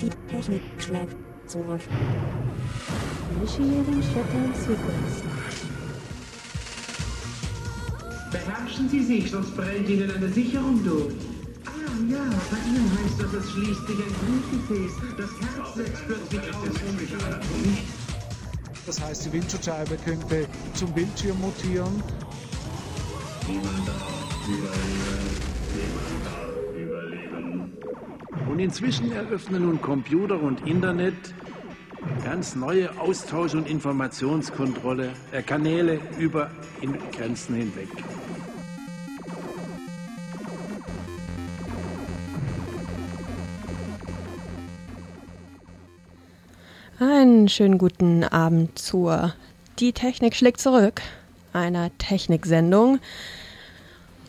Die Technik schlägt zurück. Initiating Shutdown Sequence. Beherrschen Sie sich, sonst brennt Ihnen eine Sicherung durch. Ah ja, bei Ihnen heißt das, es schließt sich ein Blutgefäß. Das Herz setzt plötzlich aus. Das heißt, die Windschutzscheibe könnte zum Bildschirm mutieren. Und inzwischen eröffnen nun Computer und Internet ganz neue Austausch- und Informationskontrolle äh, Kanäle über Grenzen hinweg. Einen schönen guten Abend zur Die Technik schlägt zurück, einer Techniksendung.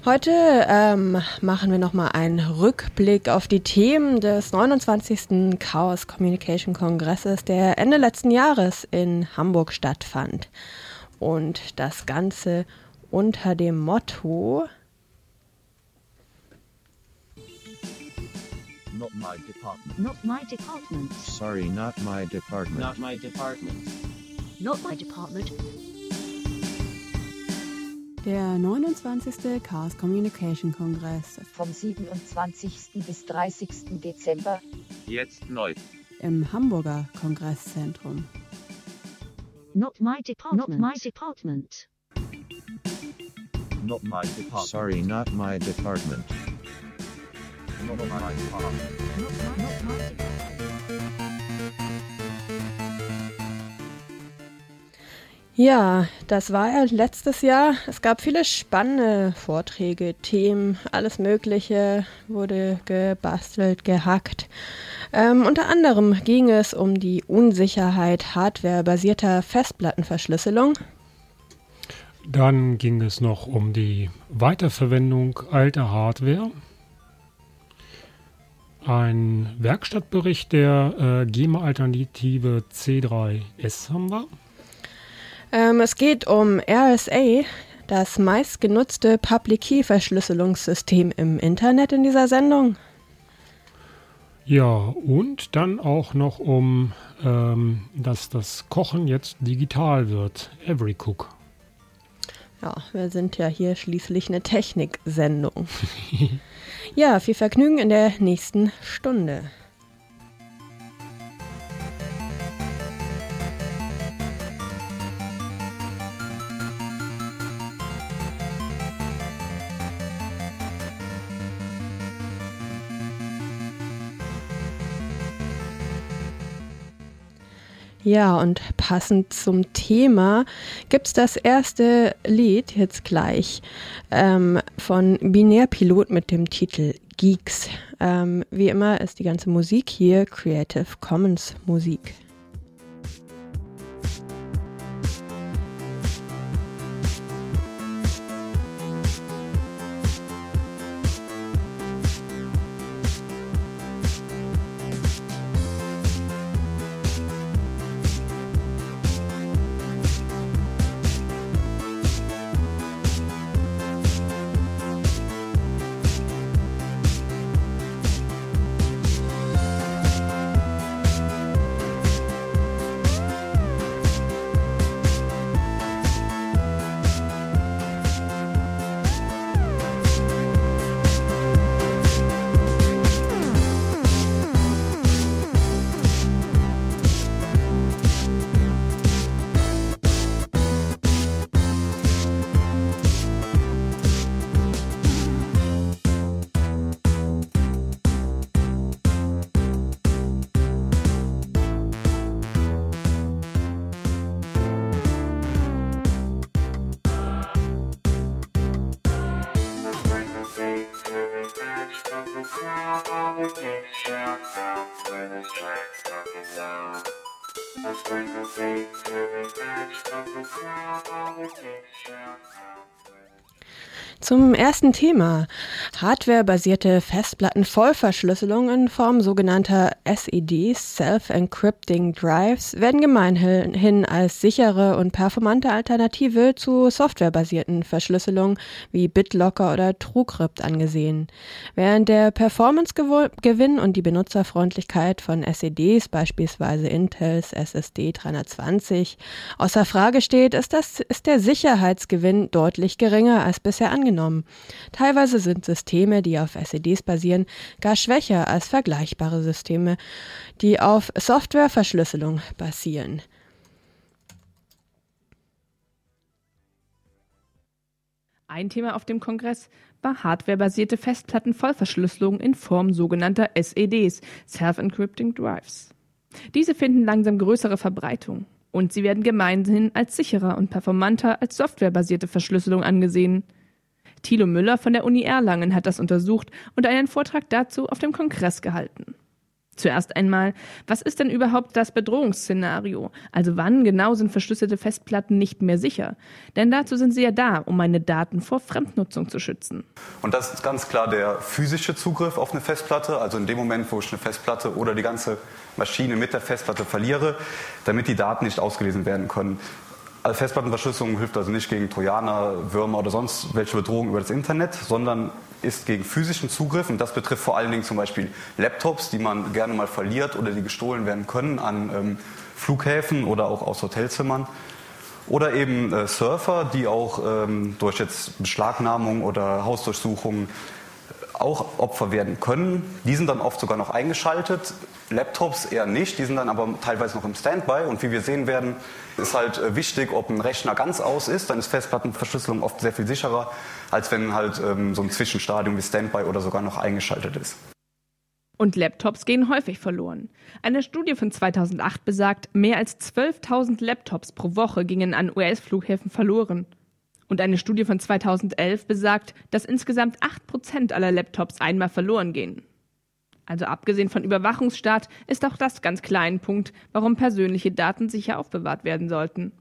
Heute ähm, machen wir nochmal einen Rückblick auf die Themen des 29. Chaos Communication Kongresses, der Ende letzten Jahres in Hamburg stattfand. Und das Ganze unter dem Motto Not my department. Not my department. Sorry, not my department. Not my department. Not my department. Der 29. Chaos Communication Kongress vom 27. bis 30. Dezember Jetzt neu. im Hamburger Kongresszentrum. Not my department. Not my department. Not my department. Sorry, not my department. Not my department. Not my, not my department. Ja, das war ja letztes Jahr. Es gab viele spannende Vorträge, Themen, alles Mögliche wurde gebastelt, gehackt. Ähm, unter anderem ging es um die Unsicherheit hardwarebasierter Festplattenverschlüsselung. Dann ging es noch um die Weiterverwendung alter Hardware. Ein Werkstattbericht der äh, GEMA-Alternative C3S haben wir. Ähm, es geht um RSA, das meistgenutzte Public Key Verschlüsselungssystem im Internet in dieser Sendung. Ja, und dann auch noch um, ähm, dass das Kochen jetzt digital wird. Every Cook. Ja, wir sind ja hier schließlich eine Techniksendung. ja, viel Vergnügen in der nächsten Stunde. Ja, und passend zum Thema gibt's das erste Lied jetzt gleich ähm, von Binärpilot mit dem Titel Geeks. Ähm, wie immer ist die ganze Musik hier Creative Commons Musik. Zum ersten Thema. Hardware-basierte Festplatten-Vollverschlüsselung in Form sogenannter SEDs, Self-Encrypting Drives, werden gemeinhin als sichere und performante Alternative zu softwarebasierten Verschlüsselungen wie BitLocker oder TrueCrypt angesehen. Während der Performance-Gewinn und die Benutzerfreundlichkeit von SEDs, beispielsweise Intels SSD 320, außer Frage steht, ist, das, ist der Sicherheitsgewinn deutlich geringer als bisher angenommen angenommen. Teilweise sind Systeme, die auf SEDs basieren, gar schwächer als vergleichbare Systeme, die auf Softwareverschlüsselung basieren. Ein Thema auf dem Kongress war hardwarebasierte Festplattenvollverschlüsselung in Form sogenannter SEDs, Self-Encrypting Drives. Diese finden langsam größere Verbreitung und sie werden gemeinhin als sicherer und performanter als softwarebasierte Verschlüsselung angesehen. Thilo Müller von der Uni Erlangen hat das untersucht und einen Vortrag dazu auf dem Kongress gehalten. Zuerst einmal, was ist denn überhaupt das Bedrohungsszenario? Also wann genau sind verschlüsselte Festplatten nicht mehr sicher? Denn dazu sind sie ja da, um meine Daten vor Fremdnutzung zu schützen. Und das ist ganz klar der physische Zugriff auf eine Festplatte, also in dem Moment, wo ich eine Festplatte oder die ganze Maschine mit der Festplatte verliere, damit die Daten nicht ausgelesen werden können. Also Festplattenverschlüsselung hilft also nicht gegen Trojaner, Würmer oder sonst welche Bedrohungen über das Internet, sondern ist gegen physischen Zugriff und das betrifft vor allen Dingen zum Beispiel Laptops, die man gerne mal verliert oder die gestohlen werden können an ähm, Flughäfen oder auch aus Hotelzimmern. Oder eben äh, Surfer, die auch ähm, durch jetzt Beschlagnahmung oder Hausdurchsuchungen auch Opfer werden können. Die sind dann oft sogar noch eingeschaltet. Laptops eher nicht, die sind dann aber teilweise noch im Standby. Und wie wir sehen werden, ist halt äh, wichtig, ob ein Rechner ganz aus ist. Dann ist Festplattenverschlüsselung oft sehr viel sicherer, als wenn halt ähm, so ein Zwischenstadium wie Standby oder sogar noch eingeschaltet ist. Und Laptops gehen häufig verloren. Eine Studie von 2008 besagt, mehr als 12.000 Laptops pro Woche gingen an US-Flughäfen verloren. Und eine Studie von 2011 besagt, dass insgesamt 8% aller Laptops einmal verloren gehen. Also abgesehen von Überwachungsstaat ist auch das ganz klar ein Punkt, warum persönliche Daten sicher aufbewahrt werden sollten.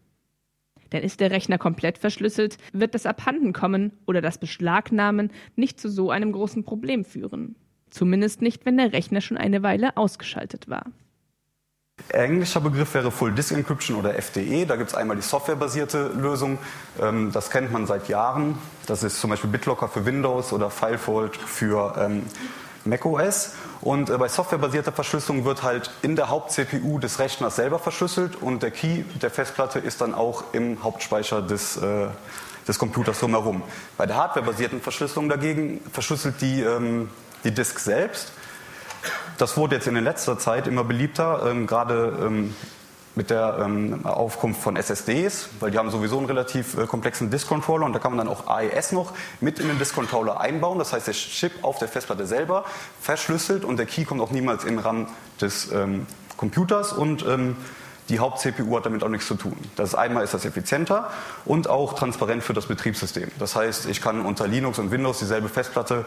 Denn ist der Rechner komplett verschlüsselt, wird das Abhandenkommen oder das Beschlagnahmen nicht zu so einem großen Problem führen. Zumindest nicht, wenn der Rechner schon eine Weile ausgeschaltet war. Englischer Begriff wäre Full Disk Encryption oder FDE. Da gibt es einmal die softwarebasierte Lösung. Ähm, das kennt man seit Jahren. Das ist zum Beispiel BitLocker für Windows oder FileVault für ähm, macOS. Und äh, bei softwarebasierter Verschlüsselung wird halt in der Haupt-CPU des Rechners selber verschlüsselt und der Key der Festplatte ist dann auch im Hauptspeicher des, äh, des Computers drumherum. Bei der hardwarebasierten Verschlüsselung dagegen verschlüsselt die, ähm, die Disk selbst das wurde jetzt in letzter Zeit immer beliebter, ähm, gerade ähm, mit der ähm, Aufkunft von SSDs, weil die haben sowieso einen relativ äh, komplexen Disk-Controller und da kann man dann auch AES noch mit in den Disk-Controller einbauen. Das heißt, der Chip auf der Festplatte selber verschlüsselt und der Key kommt auch niemals in RAM des ähm, Computers und ähm, die Haupt-CPU hat damit auch nichts zu tun. Das ist einmal ist das effizienter und auch transparent für das Betriebssystem. Das heißt, ich kann unter Linux und Windows dieselbe Festplatte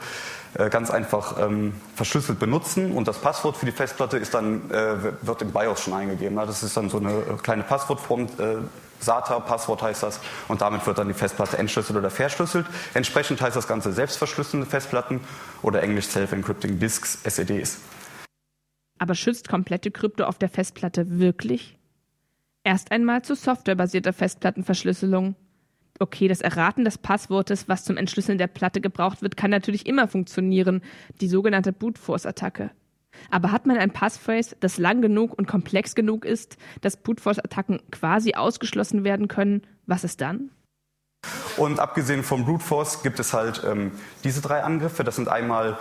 äh, ganz einfach ähm, verschlüsselt benutzen und das Passwort für die Festplatte ist dann, äh, wird im BIOS schon eingegeben. Das ist dann so eine äh, kleine Passwortform. Äh, SATA-Passwort heißt das und damit wird dann die Festplatte entschlüsselt oder verschlüsselt. Entsprechend heißt das Ganze selbstverschlüsselnde Festplatten oder englisch Self-Encrypting Disks, SEDs. Aber schützt komplette Krypto auf der Festplatte wirklich? Erst einmal zu softwarebasierter Festplattenverschlüsselung. Okay, das Erraten des Passwortes, was zum Entschlüsseln der Platte gebraucht wird, kann natürlich immer funktionieren, die sogenannte Brute Force Attacke. Aber hat man ein Passphrase, das lang genug und komplex genug ist, dass Brute Force Attacken quasi ausgeschlossen werden können, was ist dann? Und abgesehen vom Brute Force gibt es halt ähm, diese drei Angriffe. Das sind einmal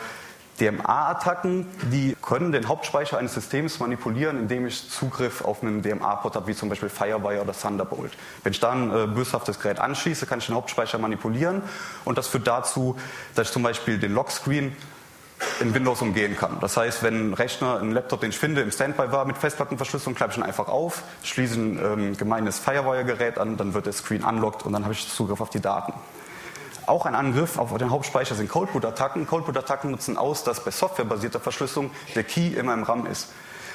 DMA-Attacken, die können den Hauptspeicher eines Systems manipulieren, indem ich Zugriff auf einen DMA-Port habe, wie zum Beispiel Firewire oder Thunderbolt. Wenn ich da ein äh, böshaftes Gerät anschließe, kann ich den Hauptspeicher manipulieren und das führt dazu, dass ich zum Beispiel den Lockscreen in Windows umgehen kann. Das heißt, wenn ein Rechner, ein Laptop, den ich finde, im Standby war mit Festplattenverschlüsselung, klappe ich ihn einfach auf, schließe ein ähm, gemeines Firewire-Gerät an, dann wird der Screen unlocked und dann habe ich Zugriff auf die Daten. Auch ein Angriff auf den Hauptspeicher sind Coldboot-Attacken. Coldboot-Attacken nutzen aus, dass bei softwarebasierter Verschlüsselung der Key immer im RAM ist.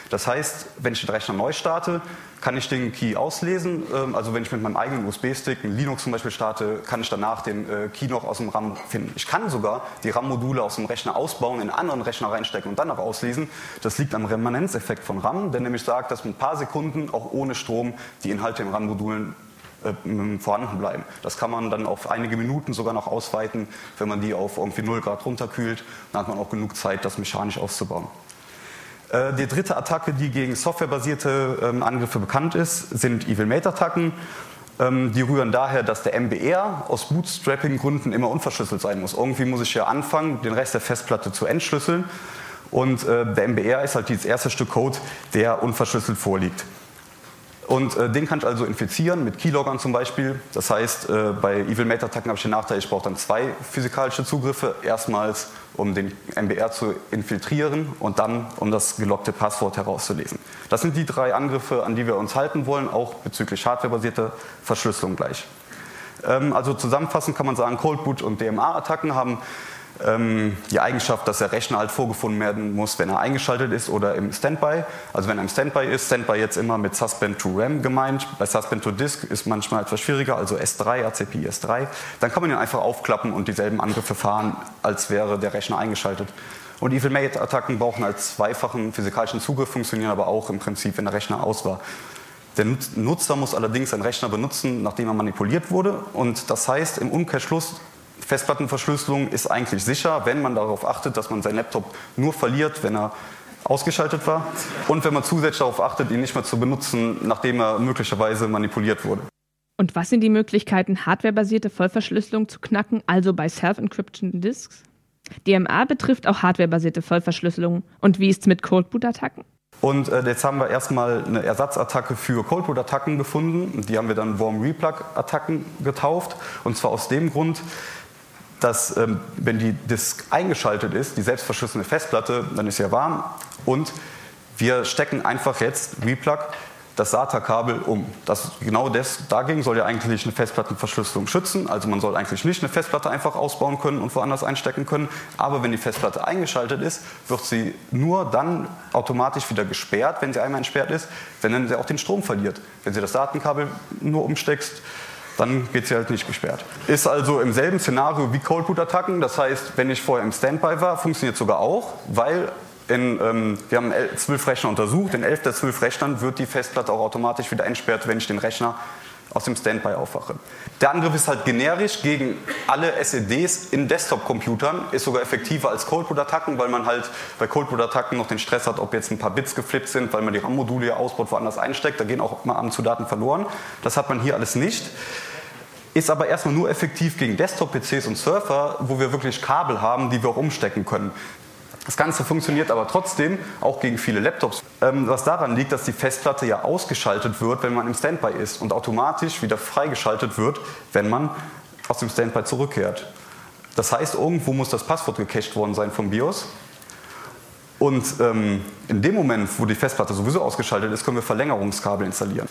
Das heißt, wenn ich den Rechner neu starte, kann ich den Key auslesen. Ähm, also wenn ich mit meinem eigenen USB-Stick ein Linux zum Beispiel starte, kann ich danach den äh, Key noch aus dem RAM finden. Ich kann sogar die RAM-Module aus dem Rechner ausbauen, in einen anderen Rechner reinstecken und dann noch auslesen. Das liegt am Remanenzeffekt von RAM, der nämlich sagt, dass mit ein paar Sekunden auch ohne Strom die Inhalte in RAM-Modulen vorhanden bleiben. Das kann man dann auf einige Minuten sogar noch ausweiten, wenn man die auf irgendwie 0 Grad runterkühlt. Dann hat man auch genug Zeit, das mechanisch auszubauen. Äh, die dritte Attacke, die gegen softwarebasierte ähm, Angriffe bekannt ist, sind Evil Mate-Attacken. Ähm, die rühren daher, dass der MBR aus Bootstrapping-Gründen immer unverschlüsselt sein muss. Irgendwie muss ich ja anfangen, den Rest der Festplatte zu entschlüsseln. Und äh, der MBR ist halt dieses erste Stück Code, der unverschlüsselt vorliegt. Und äh, den kann ich also infizieren mit Keyloggern zum Beispiel. Das heißt, äh, bei Evil Mate Attacken habe ich den Nachteil, ich brauche dann zwei physikalische Zugriffe. Erstmals, um den MBR zu infiltrieren und dann, um das geloggte Passwort herauszulesen. Das sind die drei Angriffe, an die wir uns halten wollen, auch bezüglich hardwarebasierter Verschlüsselung gleich. Ähm, also zusammenfassend kann man sagen, Cold Boot und DMA-Attacken haben die Eigenschaft, dass der Rechner halt vorgefunden werden muss, wenn er eingeschaltet ist oder im Standby. Also wenn er im Standby ist, Standby jetzt immer mit Suspend to RAM gemeint. Bei Suspend to Disk ist manchmal etwas schwieriger, also S3, ACPI S3. Dann kann man ihn einfach aufklappen und dieselben Angriffe fahren, als wäre der Rechner eingeschaltet. Und Evil Mate-Attacken brauchen als zweifachen physikalischen Zugriff, funktionieren aber auch im Prinzip, wenn der Rechner aus war. Der Nutzer muss allerdings seinen Rechner benutzen, nachdem er manipuliert wurde. Und das heißt im Umkehrschluss, Festplattenverschlüsselung ist eigentlich sicher, wenn man darauf achtet, dass man seinen Laptop nur verliert, wenn er ausgeschaltet war und wenn man zusätzlich darauf achtet, ihn nicht mehr zu benutzen, nachdem er möglicherweise manipuliert wurde. Und was sind die Möglichkeiten, hardwarebasierte Vollverschlüsselung zu knacken, also bei Self-Encryption Disks? DMA betrifft auch hardwarebasierte Vollverschlüsselung. Und wie ist es mit Cold Boot Attacken? Und äh, jetzt haben wir erstmal eine Ersatzattacke für Cold Boot Attacken gefunden. Die haben wir dann Warm Replug Attacken getauft. Und zwar aus dem Grund, dass ähm, wenn die Disk eingeschaltet ist, die selbstverschlüsselte Festplatte, dann ist ja warm und wir stecken einfach jetzt Replug das SATA-Kabel um. Das, genau das, dagegen soll ja eigentlich eine Festplattenverschlüsselung schützen. Also man soll eigentlich nicht eine Festplatte einfach ausbauen können und woanders einstecken können. Aber wenn die Festplatte eingeschaltet ist, wird sie nur dann automatisch wieder gesperrt, wenn sie einmal entsperrt ist, wenn dann sie auch den Strom verliert. Wenn sie das Datenkabel nur umsteckst, dann geht sie halt nicht gesperrt. Ist also im selben Szenario wie Cold Boot Attacken. Das heißt, wenn ich vorher im Standby war, funktioniert sogar auch, weil in, ähm, wir haben zwölf Rechner untersucht. In elf der zwölf Rechnern wird die Festplatte auch automatisch wieder entsperrt, wenn ich den Rechner aus dem Standby aufwache. Der Angriff ist halt generisch gegen alle SEDs in Desktop-Computern, ist sogar effektiver als Cold Boot Attacken, weil man halt bei Cold Boot Attacken noch den Stress hat, ob jetzt ein paar Bits geflippt sind, weil man die RAM-Module ja ausbaut, woanders einsteckt. Da gehen auch mal ab und zu Daten verloren. Das hat man hier alles nicht ist aber erstmal nur effektiv gegen Desktop-PCs und Surfer, wo wir wirklich Kabel haben, die wir auch umstecken können. Das Ganze funktioniert aber trotzdem auch gegen viele Laptops, ähm, was daran liegt, dass die Festplatte ja ausgeschaltet wird, wenn man im Standby ist und automatisch wieder freigeschaltet wird, wenn man aus dem Standby zurückkehrt. Das heißt, irgendwo muss das Passwort gecached worden sein vom BIOS. Und ähm, in dem Moment, wo die Festplatte sowieso ausgeschaltet ist, können wir Verlängerungskabel installieren.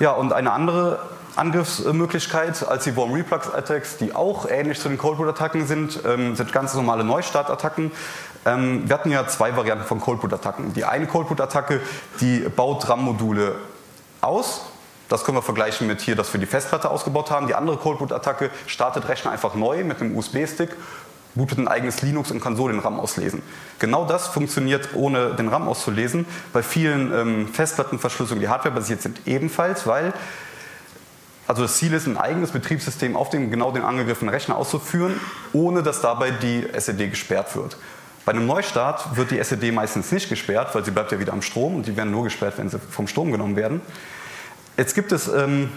Ja, und eine andere Angriffsmöglichkeit als die Warm Reflux Attacks, die auch ähnlich zu den Cold Boot Attacken sind, ähm, sind ganz normale Neustartattacken. Ähm, wir hatten ja zwei Varianten von Cold Boot Attacken. Die eine Cold Boot Attacke, die baut RAM-Module aus. Das können wir vergleichen mit hier, dass wir die Festplatte ausgebaut haben. Die andere Cold Boot Attacke startet Rechner einfach neu mit einem USB-Stick bootet ein eigenes Linux und kann so den RAM auslesen. Genau das funktioniert ohne den RAM auszulesen. Bei vielen ähm, Festplattenverschlüsselungen, die hardwarebasiert sind, ebenfalls, weil also das Ziel ist, ein eigenes Betriebssystem auf dem genau den angegriffenen Rechner auszuführen, ohne dass dabei die SED gesperrt wird. Bei einem Neustart wird die SED meistens nicht gesperrt, weil sie bleibt ja wieder am Strom und die werden nur gesperrt, wenn sie vom Strom genommen werden. Jetzt gibt es, ähm,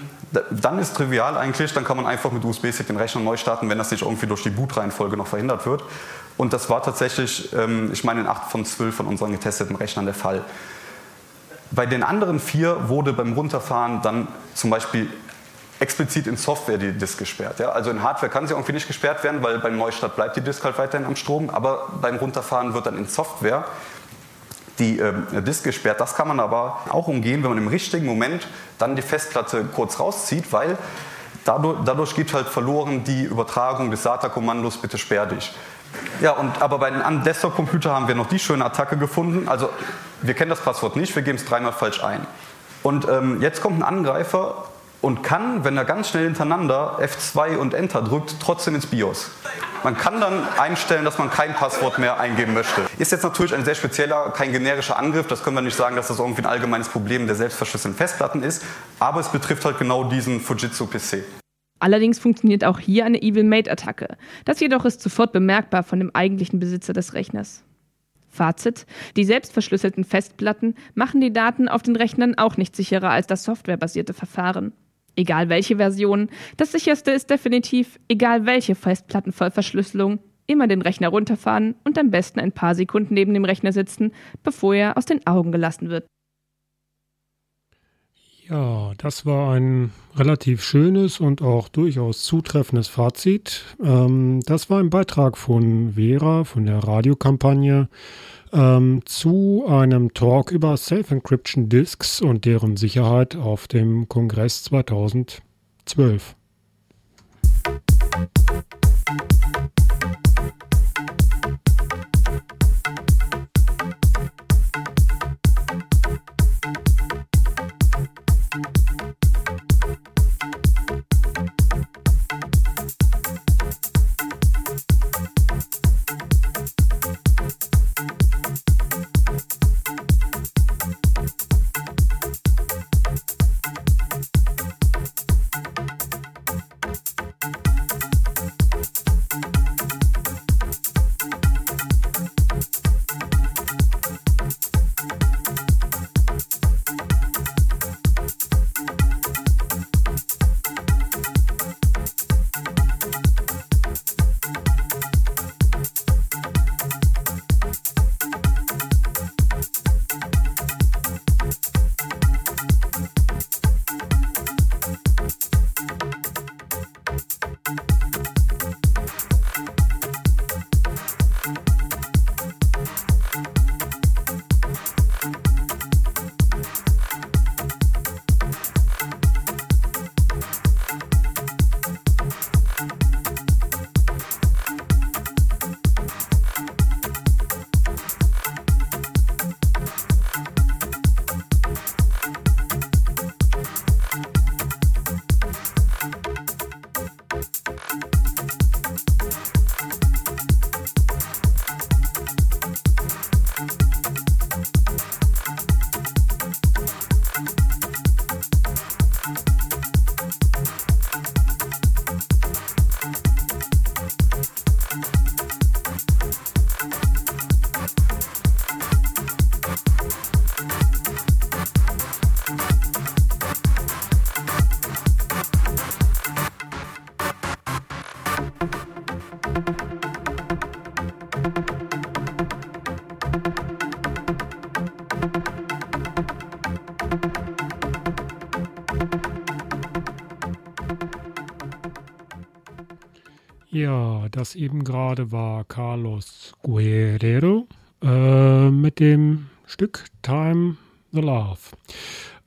dann ist trivial eigentlich, dann kann man einfach mit USB-Stick den Rechner neu starten, wenn das nicht irgendwie durch die Bootreihenfolge noch verhindert wird. Und das war tatsächlich, ähm, ich meine, in 8 von 12 von unseren getesteten Rechnern der Fall. Bei den anderen vier wurde beim Runterfahren dann zum Beispiel explizit in Software die Disk gesperrt. Ja? Also in Hardware kann sie irgendwie nicht gesperrt werden, weil beim Neustart bleibt die Disk halt weiterhin am Strom, aber beim Runterfahren wird dann in Software die äh, Disk gesperrt. Das kann man aber auch umgehen, wenn man im richtigen Moment dann die Festplatte kurz rauszieht, weil dadurch, dadurch geht halt verloren die Übertragung des SATA-Kommandos, bitte sperr dich. Ja, und aber bei einem Desktop-Computer haben wir noch die schöne Attacke gefunden. Also wir kennen das Passwort nicht, wir geben es dreimal falsch ein. Und ähm, jetzt kommt ein Angreifer und kann, wenn er ganz schnell hintereinander F2 und Enter drückt, trotzdem ins BIOS. Man kann dann einstellen, dass man kein Passwort mehr eingeben möchte. Ist jetzt natürlich ein sehr spezieller, kein generischer Angriff. Das können wir nicht sagen, dass das irgendwie ein allgemeines Problem der selbstverschlüsselten Festplatten ist. Aber es betrifft halt genau diesen Fujitsu-PC. Allerdings funktioniert auch hier eine Evil Mate-Attacke. Das jedoch ist sofort bemerkbar von dem eigentlichen Besitzer des Rechners. Fazit: Die selbstverschlüsselten Festplatten machen die Daten auf den Rechnern auch nicht sicherer als das softwarebasierte Verfahren. Egal welche Version, das sicherste ist definitiv, egal welche Festplattenvollverschlüsselung, immer den Rechner runterfahren und am besten ein paar Sekunden neben dem Rechner sitzen, bevor er aus den Augen gelassen wird. Ja, das war ein relativ schönes und auch durchaus zutreffendes Fazit. Ähm, das war ein Beitrag von Vera von der Radiokampagne ähm, zu einem Talk über Safe Encryption Disks und deren Sicherheit auf dem Kongress 2012. das eben gerade war Carlos Guerrero äh, mit dem Stück Time the Love.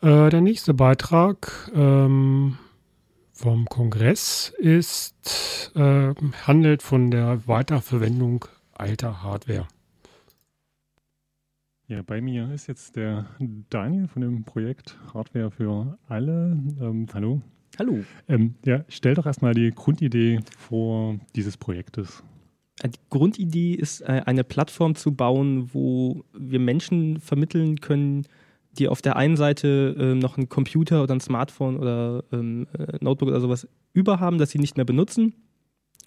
Äh, der nächste Beitrag ähm, vom Kongress ist, äh, handelt von der Weiterverwendung alter Hardware. Ja, bei mir ist jetzt der Daniel von dem Projekt Hardware für alle. Ähm, hallo. Hallo. Ähm, ja, stell doch erstmal die Grundidee vor dieses Projektes. Äh, die Grundidee ist, äh, eine Plattform zu bauen, wo wir Menschen vermitteln können, die auf der einen Seite äh, noch einen Computer oder ein Smartphone oder ähm, äh, Notebook oder sowas überhaben, das sie nicht mehr benutzen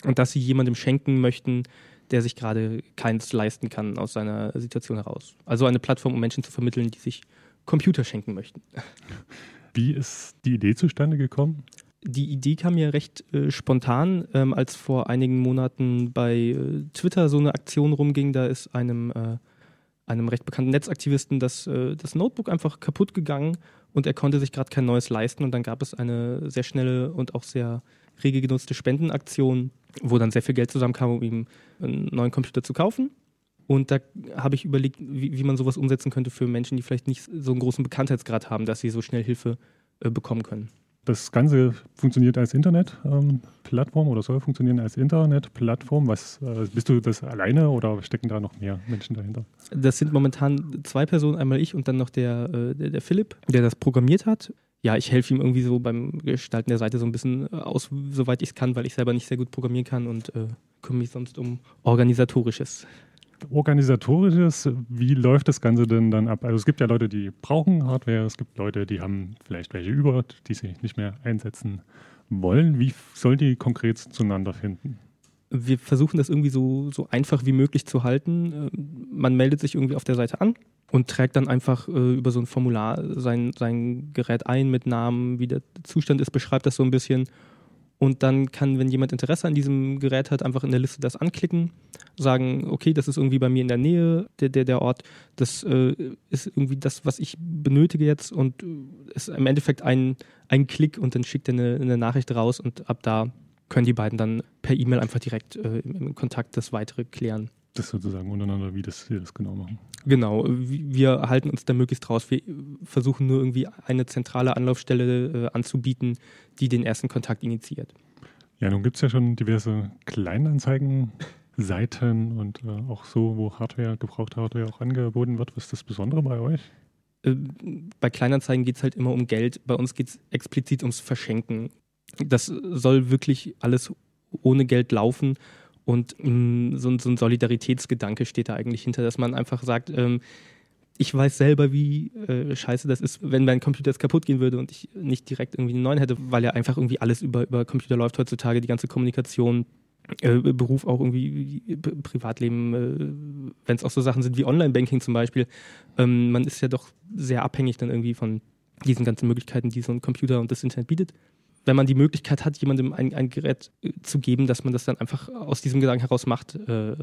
und dass sie jemandem schenken möchten, der sich gerade keins leisten kann aus seiner Situation heraus. Also eine Plattform, um Menschen zu vermitteln, die sich Computer schenken möchten. Wie ist die Idee zustande gekommen? Die Idee kam mir recht äh, spontan, ähm, als vor einigen Monaten bei äh, Twitter so eine Aktion rumging. Da ist einem, äh, einem recht bekannten Netzaktivisten das, äh, das Notebook einfach kaputt gegangen und er konnte sich gerade kein neues leisten. Und dann gab es eine sehr schnelle und auch sehr rege genutzte Spendenaktion, wo dann sehr viel Geld zusammenkam, um ihm einen neuen Computer zu kaufen. Und da habe ich überlegt, wie, wie, man sowas umsetzen könnte für Menschen, die vielleicht nicht so einen großen Bekanntheitsgrad haben, dass sie so schnell Hilfe äh, bekommen können. das Ganze funktioniert als Internetplattform ähm, oder soll funktionieren als Internetplattform. Was äh, bist du das alleine oder stecken da noch mehr Menschen dahinter? Das sind momentan zwei Personen, einmal ich und dann noch der, äh, der, der Philipp, der das programmiert hat. Ja, ich helfe ihm irgendwie so beim Gestalten der Seite so ein bisschen aus, soweit ich es kann, weil ich selber nicht sehr gut programmieren kann und äh, kümmere mich sonst um organisatorisches. Organisatorisches, wie läuft das Ganze denn dann ab? Also es gibt ja Leute, die brauchen Hardware, es gibt Leute, die haben vielleicht welche über, die sie nicht mehr einsetzen wollen. Wie soll die konkret zueinander finden? Wir versuchen das irgendwie so, so einfach wie möglich zu halten. Äh, man meldet sich irgendwie auf der Seite an und trägt dann einfach äh, über so ein Formular sein, sein Gerät ein mit Namen, wie der Zustand ist, beschreibt das so ein bisschen und dann kann, wenn jemand Interesse an diesem Gerät hat, einfach in der Liste das anklicken, sagen, okay, das ist irgendwie bei mir in der Nähe, der, der, der Ort, das äh, ist irgendwie das, was ich benötige jetzt und ist im Endeffekt ein, ein Klick und dann schickt er eine, eine Nachricht raus und ab da können die beiden dann per E-Mail einfach direkt äh, im Kontakt das weitere klären. Das sozusagen untereinander, wie das, wir das genau machen. Genau, wir halten uns da möglichst raus. Wir versuchen nur irgendwie eine zentrale Anlaufstelle äh, anzubieten, die den ersten Kontakt initiiert. Ja, nun gibt es ja schon diverse Kleinanzeigen-Seiten und äh, auch so, wo Hardware, gebrauchte Hardware auch angeboten wird. Was ist das Besondere bei euch? Äh, bei Kleinanzeigen geht es halt immer um Geld. Bei uns geht es explizit ums Verschenken. Das soll wirklich alles ohne Geld laufen und mh, so, so, ein Solidaritätsgedanke steht da eigentlich hinter, dass man einfach sagt, ähm, ich weiß selber, wie äh, scheiße das ist, wenn mein Computer jetzt kaputt gehen würde und ich nicht direkt irgendwie einen neuen hätte, weil ja einfach irgendwie alles über, über Computer läuft heutzutage, die ganze Kommunikation, äh, Beruf auch irgendwie, Privatleben, äh, wenn es auch so Sachen sind wie Online-Banking zum Beispiel. Ähm, man ist ja doch sehr abhängig dann irgendwie von diesen ganzen Möglichkeiten, die so ein Computer und das Internet bietet wenn man die Möglichkeit hat, jemandem ein, ein Gerät äh, zu geben, dass man das dann einfach aus diesem Gedanken heraus macht, äh,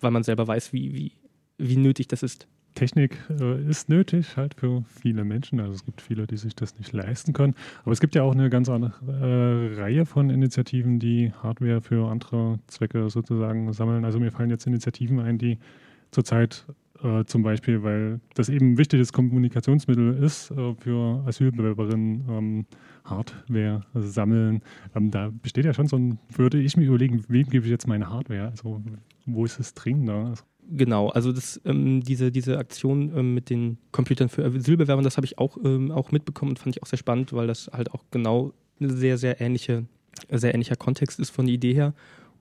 weil man selber weiß, wie, wie, wie nötig das ist. Technik äh, ist nötig halt für viele Menschen. Also es gibt viele, die sich das nicht leisten können. Aber es gibt ja auch eine ganz andere äh, Reihe von Initiativen, die Hardware für andere Zwecke sozusagen sammeln. Also mir fallen jetzt Initiativen ein, die zurzeit äh, zum Beispiel, weil das eben ein wichtiges Kommunikationsmittel ist äh, für Asylbewerberinnen, ähm, Hardware sammeln. Ähm, da besteht ja schon so ein, würde ich mir überlegen, wem gebe ich jetzt meine Hardware? Also wo ist es dringender? Also, Genau, also das, ähm, diese, diese Aktion ähm, mit den Computern für Asylbewerbern, das habe ich auch, ähm, auch mitbekommen und fand ich auch sehr spannend, weil das halt auch genau ein sehr, sehr ähnliche, sehr ähnlicher Kontext ist von der Idee her.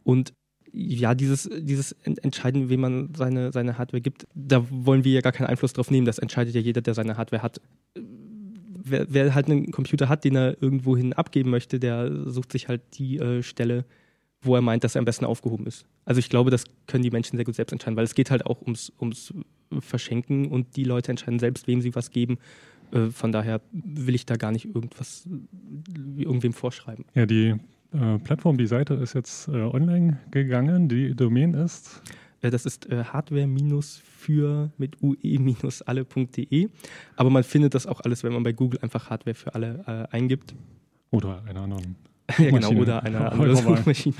Und ja, dieses, dieses Entscheiden, wem man seine, seine Hardware gibt, da wollen wir ja gar keinen Einfluss drauf nehmen. Das entscheidet ja jeder, der seine Hardware hat. Wer, wer halt einen Computer hat, den er irgendwohin abgeben möchte, der sucht sich halt die äh, Stelle, wo er meint, dass er am besten aufgehoben ist. Also ich glaube, das können die Menschen sehr gut selbst entscheiden, weil es geht halt auch ums, ums Verschenken und die Leute entscheiden selbst, wem sie was geben. Äh, von daher will ich da gar nicht irgendwas irgendwem vorschreiben. Ja, die äh, Plattform, die Seite ist jetzt äh, online gegangen. Die Domain ist? Äh, das ist äh, hardware-für mit ue-alle.de. Aber man findet das auch alles, wenn man bei Google einfach Hardware für alle äh, eingibt. Oder einer anderen. ja, genau, oder einer anderen Suchmaschine.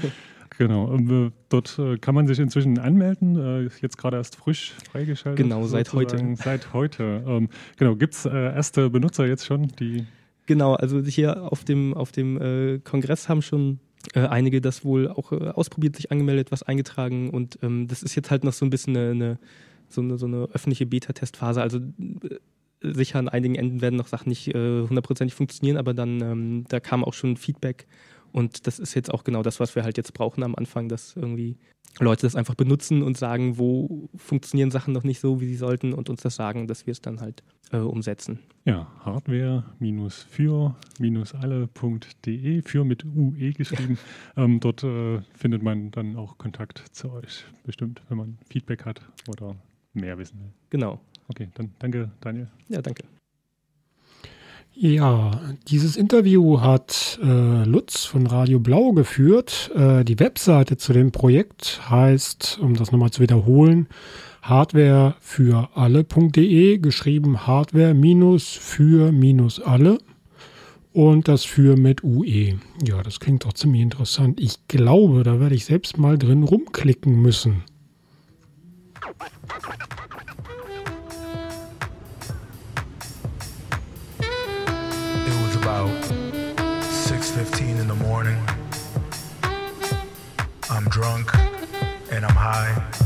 Genau, dort kann man sich inzwischen anmelden, jetzt gerade erst frisch freigeschaltet. Genau, seit heute. Seit heute. Ähm, genau, gibt es erste Benutzer jetzt schon, die Genau, also hier auf dem, auf dem äh, Kongress haben schon äh, einige das wohl auch äh, ausprobiert, sich angemeldet, was eingetragen und ähm, das ist jetzt halt noch so ein bisschen eine, eine so, eine, so eine öffentliche Beta-Testphase. Also äh, sicher an einigen Enden werden noch Sachen nicht äh, hundertprozentig funktionieren, aber dann ähm, da kam auch schon Feedback und das ist jetzt auch genau das, was wir halt jetzt brauchen am Anfang, dass irgendwie Leute das einfach benutzen und sagen, wo funktionieren Sachen noch nicht so, wie sie sollten und uns das sagen, dass wir es dann halt äh, umsetzen. Ja, hardware-für-alle.de, für mit UE geschrieben. ähm, dort äh, findet man dann auch Kontakt zu euch, bestimmt, wenn man Feedback hat oder mehr wissen will. Genau. Okay, dann danke, Daniel. Ja, danke. Ja, dieses Interview hat äh, Lutz von Radio Blau geführt. Äh, die Webseite zu dem Projekt heißt, um das nochmal zu wiederholen, hardware für alle.de, geschrieben Hardware minus für minus alle und das für mit UE. Ja, das klingt doch ziemlich interessant. Ich glaube, da werde ich selbst mal drin rumklicken müssen. about 6.15 in the morning. I'm drunk and I'm high.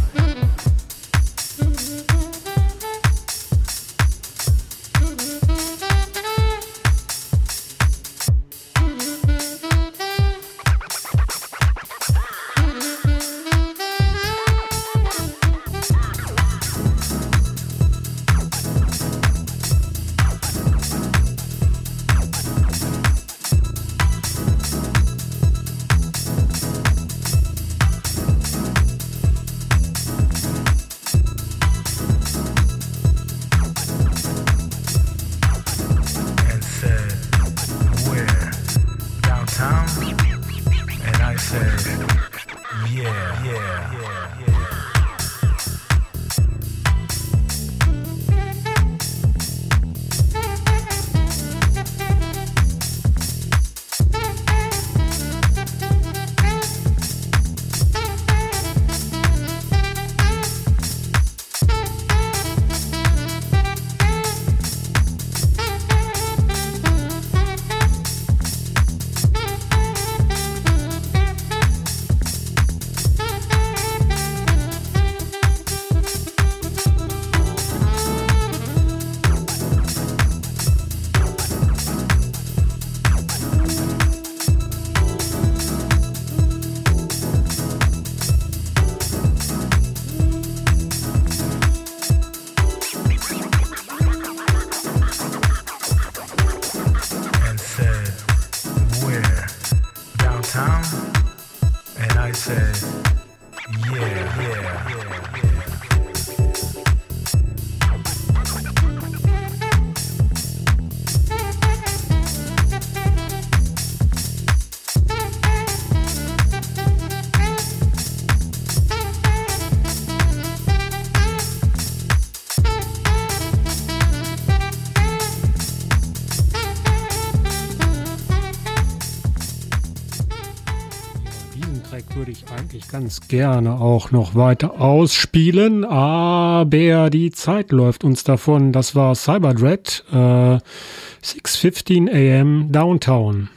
Ganz gerne auch noch weiter ausspielen, aber die Zeit läuft uns davon. Das war Cyberdread, äh, 6.15 am Downtown.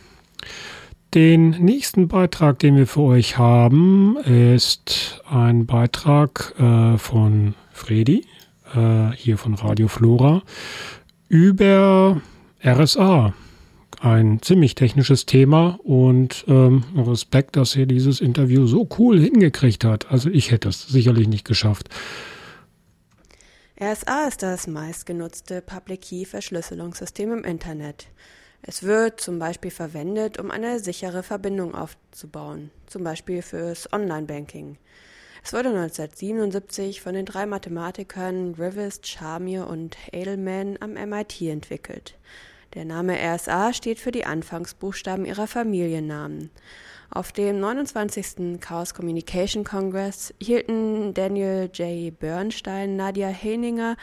Den nächsten Beitrag, den wir für euch haben, ist ein Beitrag äh, von Fredi, äh, hier von Radio Flora, über RSA ein ziemlich technisches Thema und ähm, Respekt, dass er dieses Interview so cool hingekriegt hat. Also ich hätte es sicherlich nicht geschafft. RSA ist das meistgenutzte Public Key Verschlüsselungssystem im Internet. Es wird zum Beispiel verwendet, um eine sichere Verbindung aufzubauen, zum Beispiel fürs Online-Banking. Es wurde 1977 von den drei Mathematikern Rivers, Charmier und Edelman am MIT entwickelt. Der Name RSA steht für die Anfangsbuchstaben ihrer Familiennamen. Auf dem 29. Chaos Communication Congress hielten Daniel J. Bernstein, Nadia Heininger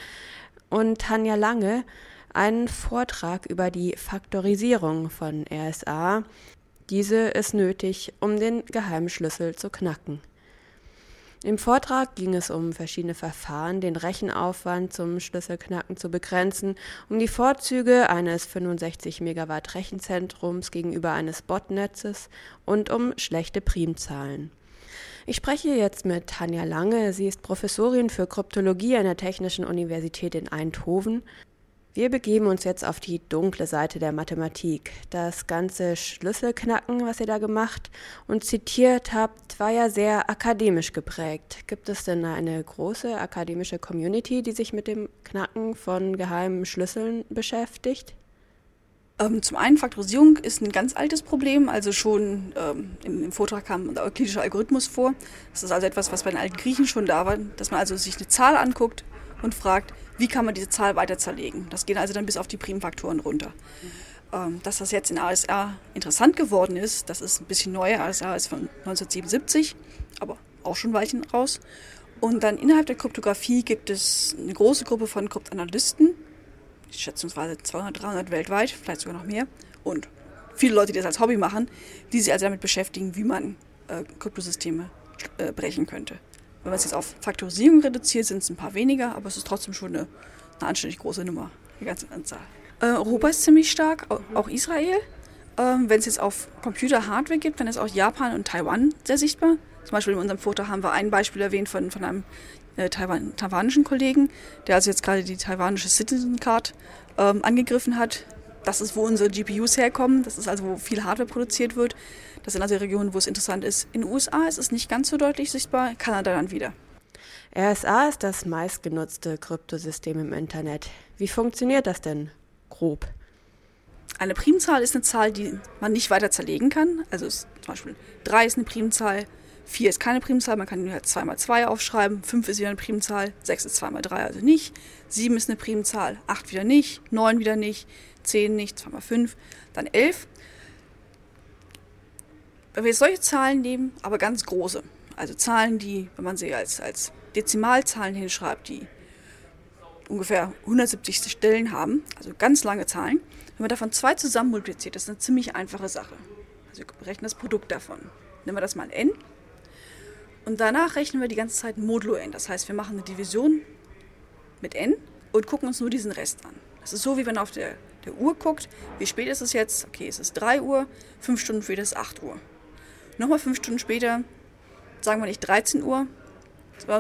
und Tanja Lange einen Vortrag über die Faktorisierung von RSA. Diese ist nötig, um den Geheimschlüssel zu knacken. Im Vortrag ging es um verschiedene Verfahren, den Rechenaufwand zum Schlüsselknacken zu begrenzen, um die Vorzüge eines 65 Megawatt Rechenzentrums gegenüber eines Botnetzes und um schlechte Primzahlen. Ich spreche jetzt mit Tanja Lange. Sie ist Professorin für Kryptologie an der Technischen Universität in Eindhoven. Wir begeben uns jetzt auf die dunkle Seite der Mathematik. Das ganze Schlüsselknacken, was ihr da gemacht und zitiert habt, war ja sehr akademisch geprägt. Gibt es denn eine große akademische Community, die sich mit dem Knacken von geheimen Schlüsseln beschäftigt? Ähm, zum einen, Faktorisierung ist ein ganz altes Problem. Also schon ähm, im, im, Vortrag kam der euklidische Algorithmus vor. Das ist also etwas, was bei den alten Griechen schon da war, dass man also sich eine Zahl anguckt und fragt, wie kann man diese Zahl weiter zerlegen. Das geht also dann bis auf die Primfaktoren runter. Ähm, dass das jetzt in ASR interessant geworden ist, das ist ein bisschen neuer. ASR ist von 1977, aber auch schon Weilchen raus. Und dann innerhalb der Kryptographie gibt es eine große Gruppe von Kryptanalysten, schätzungsweise 200, 300 weltweit, vielleicht sogar noch mehr. Und viele Leute, die das als Hobby machen, die sich also damit beschäftigen, wie man äh, Kryptosysteme äh, brechen könnte. Wenn man es jetzt auf Faktorisierung reduziert, sind es ein paar weniger, aber es ist trotzdem schon eine, eine anständig große Nummer, die ganze Anzahl. Äh, Europa ist ziemlich stark, auch Israel. Ähm, Wenn es jetzt auf Computer-Hardware gibt, dann ist auch Japan und Taiwan sehr sichtbar. Zum Beispiel in unserem Vortrag haben wir ein Beispiel erwähnt von, von einem äh, Taiwan, taiwanischen Kollegen, der also jetzt gerade die taiwanische Citizen Card ähm, angegriffen hat. Das ist, wo unsere GPUs herkommen. Das ist also, wo viel Hardware produziert wird. Das sind also Regionen, wo es interessant ist. In den USA ist es nicht ganz so deutlich sichtbar, Kanada dann wieder. RSA ist das meistgenutzte Kryptosystem im Internet. Wie funktioniert das denn grob? Eine Primzahl ist eine Zahl, die man nicht weiter zerlegen kann. Also ist zum Beispiel 3 ist eine Primzahl, 4 ist keine Primzahl, man kann halt 2 mal 2 aufschreiben, 5 ist wieder eine Primzahl, 6 ist 2 mal 3 also nicht, 7 ist eine Primzahl, 8 wieder nicht, 9 wieder nicht, 10 nicht, 2 mal 5, dann 11. Wenn wir jetzt solche Zahlen nehmen, aber ganz große, also Zahlen, die, wenn man sie als, als Dezimalzahlen hinschreibt, die ungefähr 170 Stellen haben, also ganz lange Zahlen, wenn man davon zwei zusammen multipliziert, das ist eine ziemlich einfache Sache. Also wir berechnen das Produkt davon. Nehmen wir das mal n und danach rechnen wir die ganze Zeit modulo n. Das heißt, wir machen eine Division mit n und gucken uns nur diesen Rest an. Das ist so, wie wenn man auf der, der Uhr guckt, wie spät ist es jetzt? Okay, es ist 3 Uhr, 5 Stunden später ist 8 Uhr. Nochmal 5 Stunden später, sagen wir nicht 13 Uhr,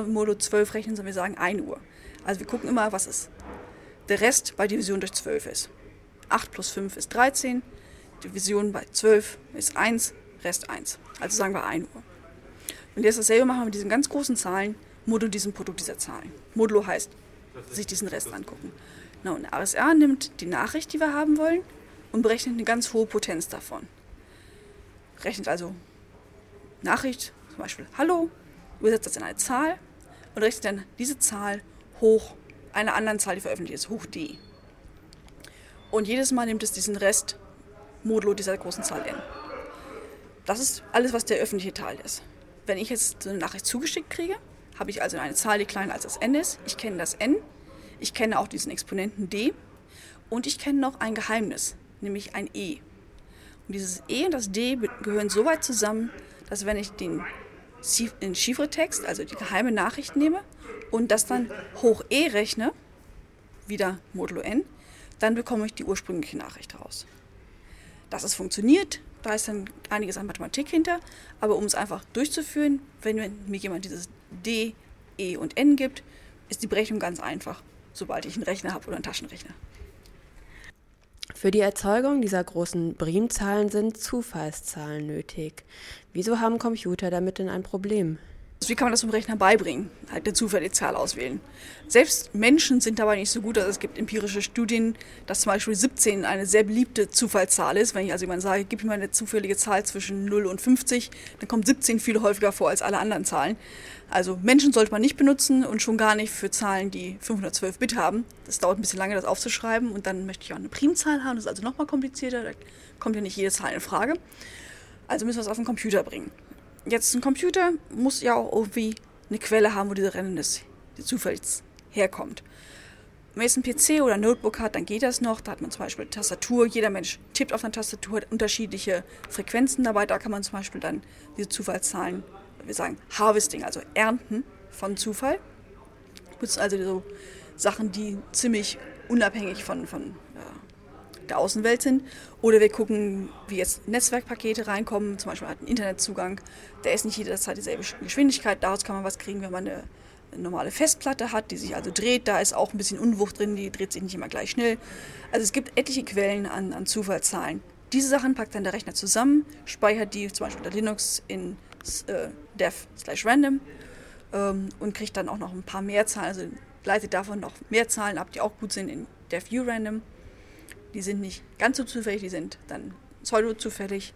modulo 12 rechnen, sondern wir sagen 1 Uhr. Also wir gucken immer, was ist der Rest bei Division durch 12 ist. 8 plus 5 ist 13, Division bei 12 ist 1, Rest 1. Also sagen wir 1 Uhr. Und jetzt dasselbe machen wir mit diesen ganz großen Zahlen, modulo diesem Produkt dieser Zahlen. Modulo heißt, sich diesen Rest angucken. Na, und RSR nimmt die Nachricht, die wir haben wollen, und berechnet eine ganz hohe Potenz davon. Rechnet also Nachricht, zum Beispiel Hallo, übersetzt das in eine Zahl und rechnet dann diese Zahl hoch einer anderen Zahl, die veröffentlicht ist, hoch d. Und jedes Mal nimmt es diesen Rest modulo dieser großen Zahl n. Das ist alles, was der öffentliche Teil ist. Wenn ich jetzt so eine Nachricht zugeschickt kriege, habe ich also eine Zahl, die kleiner als das n ist. Ich kenne das n, ich kenne auch diesen Exponenten d und ich kenne noch ein Geheimnis, nämlich ein e. Und dieses e und das d gehören so weit zusammen, dass wenn ich den, den Chiffretext, also die geheime Nachricht nehme und das dann hoch e rechne, wieder modulo n, dann bekomme ich die ursprüngliche Nachricht raus. Dass es funktioniert, da ist dann einiges an Mathematik hinter, aber um es einfach durchzuführen, wenn mir jemand dieses D, E und N gibt, ist die Berechnung ganz einfach, sobald ich einen Rechner habe oder einen Taschenrechner. Für die Erzeugung dieser großen Primzahlen sind Zufallszahlen nötig. Wieso haben Computer damit denn ein Problem? Also wie kann man das dem Rechner beibringen? Halt eine zufällige Zahl auswählen. Selbst Menschen sind dabei nicht so gut. Also es gibt empirische Studien, dass zum Beispiel 17 eine sehr beliebte Zufallszahl ist. Wenn ich also jemand sage, gib mir eine zufällige Zahl zwischen 0 und 50, dann kommt 17 viel häufiger vor als alle anderen Zahlen. Also Menschen sollte man nicht benutzen und schon gar nicht für Zahlen, die 512 Bit haben. Das dauert ein bisschen lange, das aufzuschreiben. Und dann möchte ich auch eine Primzahl haben. Das ist also nochmal komplizierter. Da kommt ja nicht jede Zahl in Frage. Also müssen wir es auf den Computer bringen jetzt ein Computer muss ja auch irgendwie eine Quelle haben, wo diese Rennen des Zufalls herkommt. Wenn man jetzt einen PC oder ein Notebook hat, dann geht das noch. Da hat man zum Beispiel eine Tastatur. Jeder Mensch tippt auf einer Tastatur, hat unterschiedliche Frequenzen dabei. Da kann man zum Beispiel dann diese Zufallszahlen, wir sagen Harvesting, also Ernten von Zufall. Das sind also so Sachen, die ziemlich unabhängig von, von der Außenwelt sind. Oder wir gucken, wie jetzt Netzwerkpakete reinkommen. Zum Beispiel hat ein Internetzugang, der ist nicht jederzeit dieselbe Geschwindigkeit. Daraus kann man was kriegen, wenn man eine, normale Festplatte hat, die sich also dreht. Da ist auch ein bisschen Unwucht drin, die dreht sich nicht immer gleich schnell. Also es gibt etliche Quellen an, an Zufallszahlen. Diese Sachen packt dann der Rechner zusammen, speichert die zum Beispiel unter Linux in äh, dev slash random ähm, und kriegt dann auch noch ein paar mehr Zahlen, also leitet davon noch mehr Zahlen ab, die auch gut sind in dev urandom. Die sind nicht ganz so zufällig, die sind dann pseudo-zufällig.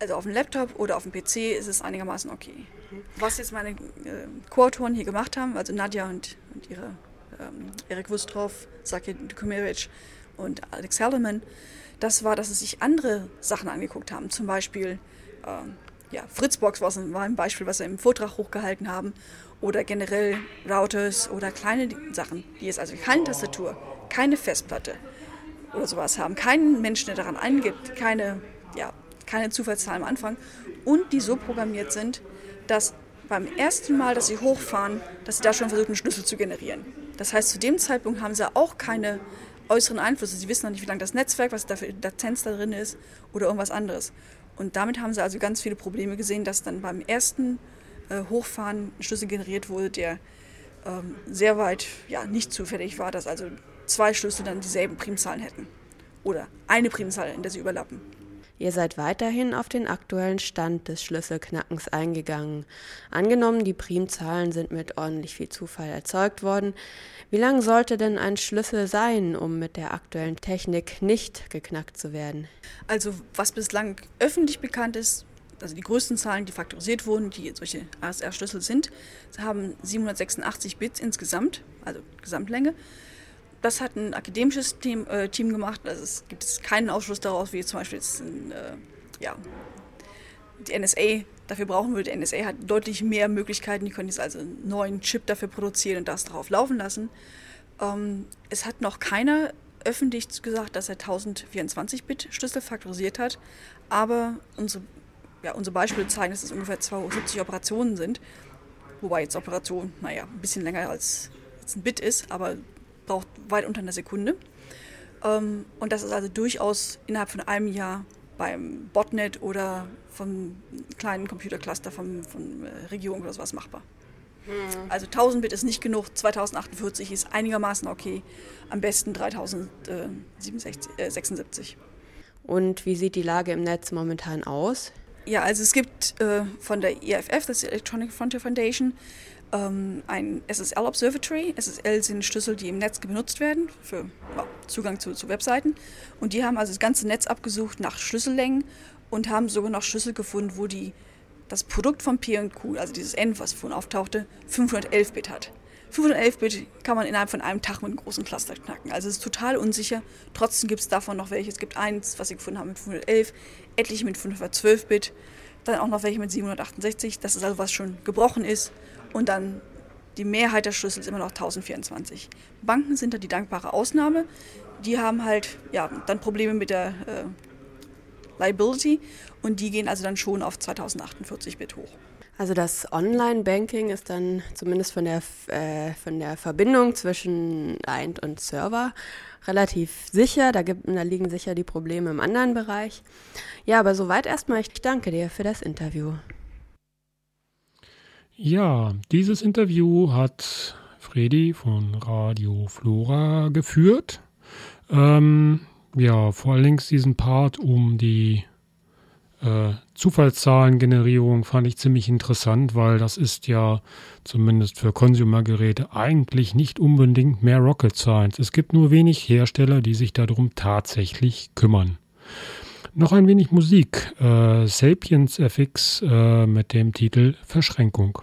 Also auf dem Laptop oder auf dem PC ist es einigermaßen okay. Was jetzt meine äh, Co-Autoren hier gemacht haben, also Nadja und, und ihre ähm, Erik Wustrow, Saki Dukumeric und Alex Haldeman, das war, dass sie sich andere Sachen angeguckt haben. Zum Beispiel ähm, ja, Fritzbox war ein Beispiel, was sie im Vortrag hochgehalten haben. Oder generell Routers oder kleine Sachen, die jetzt also keine Tastatur, keine Festplatte, oder sowas haben. Keinen Menschen, der daran eingibt, keine, ja, keine Zufallszahl am Anfang und die so programmiert sind, dass beim ersten Mal, dass sie hochfahren, dass sie da schon versuchen, einen Schlüssel zu generieren. Das heißt, zu dem Zeitpunkt haben sie auch keine äußeren Einflüsse. Sie wissen noch nicht, wie lang das Netzwerk, was da für Latenz da drin ist oder irgendwas anderes. Und damit haben sie also ganz viele Probleme gesehen, dass dann beim ersten äh, Hochfahren ein Schlüssel generiert wurde, der ähm, sehr weit ja, nicht zufällig war, dass also zwei Schlüssel dann dieselben Primzahlen hätten. Oder eine Primzahl, in der sie überlappen. Ihr seid weiterhin auf den aktuellen Stand des Schlüsselknackens eingegangen. Angenommen, die Primzahlen sind mit ordentlich viel Zufall erzeugt worden. Wie lang sollte denn ein Schlüssel sein, um mit der aktuellen Technik nicht geknackt zu werden? Also was bislang öffentlich bekannt ist, also die größten Zahlen, die faktorisiert wurden, die solche ASR-Schlüssel sind, haben 786 Bits insgesamt, also Gesamtlänge. Das hat ein akademisches Team, äh, Team gemacht. Also es gibt keinen Ausschluss daraus, wie zum Beispiel jetzt ein, äh, ja, die NSA dafür brauchen würde. Die NSA hat deutlich mehr Möglichkeiten. Die können jetzt also einen neuen Chip dafür produzieren und das darauf laufen lassen. Ähm, es hat noch keiner öffentlich gesagt, dass er 1024-Bit-Schlüssel faktorisiert hat. Aber unsere, ja, unsere Beispiele zeigen, dass es ungefähr 270 Operationen sind. Wobei jetzt Operation, naja, ein bisschen länger als ein Bit ist, aber braucht weit unter einer Sekunde. Ähm, und das ist also durchaus innerhalb von einem Jahr beim Botnet oder vom kleinen Computercluster von, von äh, Regierung oder sowas machbar. Hm. Also 1000 Bit ist nicht genug, 2048 ist einigermaßen okay, am besten 3076. Und wie sieht die Lage im Netz momentan aus? Ja, also es gibt äh, von der EFF, das Electronic Frontier Foundation, ähm, ein SSL Observatory. SSL sind Schlüssel, die im Netz benutzt werden für ja, Zugang zu, zu Webseiten. Und die haben also das ganze Netz abgesucht nach Schlüssellängen und haben sogar noch Schlüssel gefunden, wo die, das Produkt von P und Q, also dieses N, was vorhin auftauchte, 511 Bit hat. 511 Bit kann man innerhalb von einem Tag mit einem großen Cluster knacken. Also es ist total unsicher. Trotzdem gibt es davon noch welche. Es gibt eins, was sie gefunden haben mit 511, etliche mit 512 Bit, dann auch noch welche mit 768. Das ist also was schon gebrochen ist. Und dann die Mehrheit der Schlüssel ist immer noch 1024. Banken sind da die dankbare Ausnahme. Die haben halt ja, dann Probleme mit der äh, Liability und die gehen also dann schon auf 2048 Bit hoch. Also das Online-Banking ist dann zumindest von der, äh, von der Verbindung zwischen Client und Server relativ sicher. Da, gibt, da liegen sicher die Probleme im anderen Bereich. Ja, aber soweit erstmal. Ich danke dir für das Interview. Ja, dieses Interview hat Fredi von Radio Flora geführt. Ähm, ja, vor allem diesen Part um die äh, Zufallszahlengenerierung fand ich ziemlich interessant, weil das ist ja zumindest für Consumer-Geräte eigentlich nicht unbedingt mehr Rocket Science. Es gibt nur wenig Hersteller, die sich darum tatsächlich kümmern. Noch ein wenig Musik. Äh, Sapiens FX äh, mit dem Titel Verschränkung.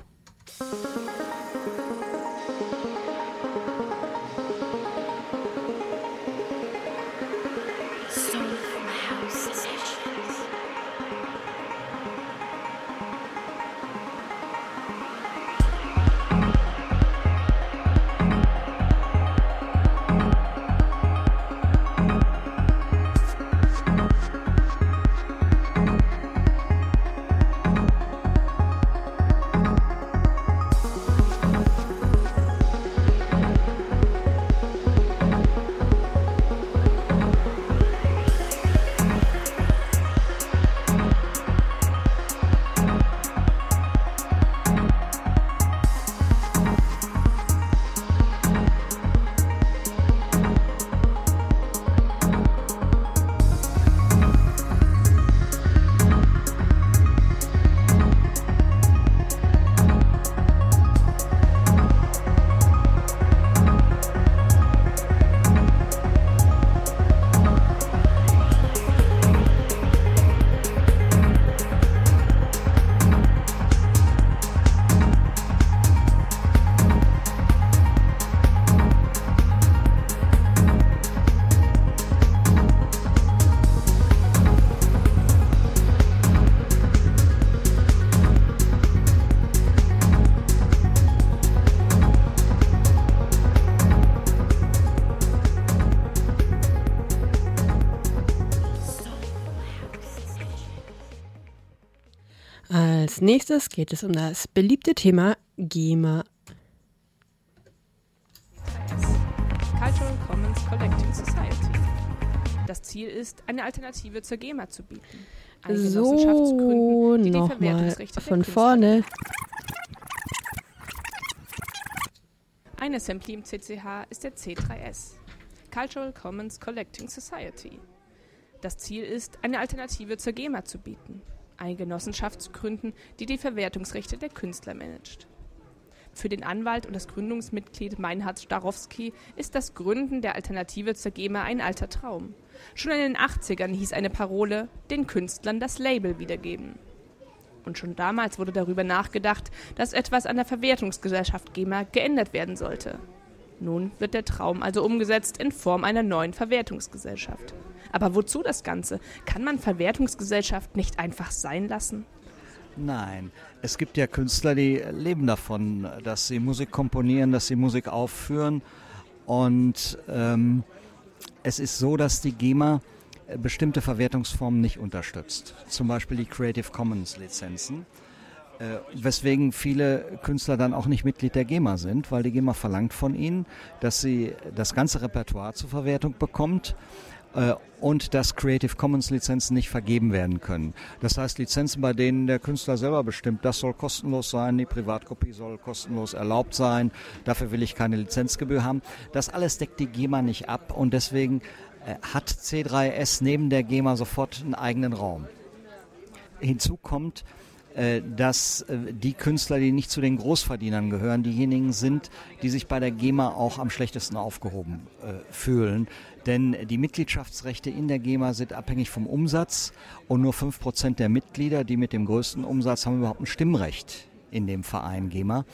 Nächstes geht es um das beliebte Thema GEMA. Cultural Commons Collecting Society. Das Ziel ist, eine Alternative zur GEMA zu bieten. Ein So, nochmal von vorne. Ein Assembly im CCH ist der C3S, Cultural Commons Collecting Society. Das Ziel ist, eine Alternative zur GEMA zu bieten, eine Genossenschaft zu gründen, die die Verwertungsrechte der Künstler managt. Für den Anwalt und das Gründungsmitglied Meinhard Starowski ist das Gründen der Alternative zur GEMA ein alter Traum. Schon in den 80ern hieß eine Parole, den Künstlern das Label wiedergeben. Und schon damals wurde darüber nachgedacht, dass etwas an der Verwertungsgesellschaft GEMA geändert werden sollte. Nun wird der Traum also umgesetzt in Form einer neuen Verwertungsgesellschaft. Aber wozu das Ganze? Kann man Verwertungsgesellschaft nicht einfach sein lassen? Nein, es gibt ja Künstler, die leben davon, dass sie Musik komponieren, dass sie Musik aufführen. Und ähm, es ist so, dass die GEMA äh, bestimmte Verwertungsformen nicht unterstützt. Zum Beispiel die Creative Commons Lizenzen. Äh, weswegen viele Künstler dann auch nicht Mitglied der GEMA sind, weil die GEMA verlangt von ihnen, dass sie das ganze Repertoire zur Verwertung bekommt und dass Creative Commons Lizenzen nicht vergeben werden können. Das heißt, Lizenzen, bei denen der Künstler selber bestimmt, das soll kostenlos sein, die Privatkopie soll kostenlos erlaubt sein, dafür will ich keine Lizenzgebühr haben. Das alles deckt die GEMA nicht ab und deswegen äh, hat C3S neben der GEMA sofort einen eigenen Raum. Hinzu kommt, äh, dass äh, die Künstler, die nicht zu den Großverdienern gehören, diejenigen sind, die sich bei der GEMA auch am schlechtesten aufgehoben äh, fühlen. Denn die Mitgliedschaftsrechte in der GEMA sind abhängig vom Umsatz und nur 5% der Mitglieder, die mit dem größten Umsatz haben, überhaupt ein Stimmrecht in dem Verein GEMA.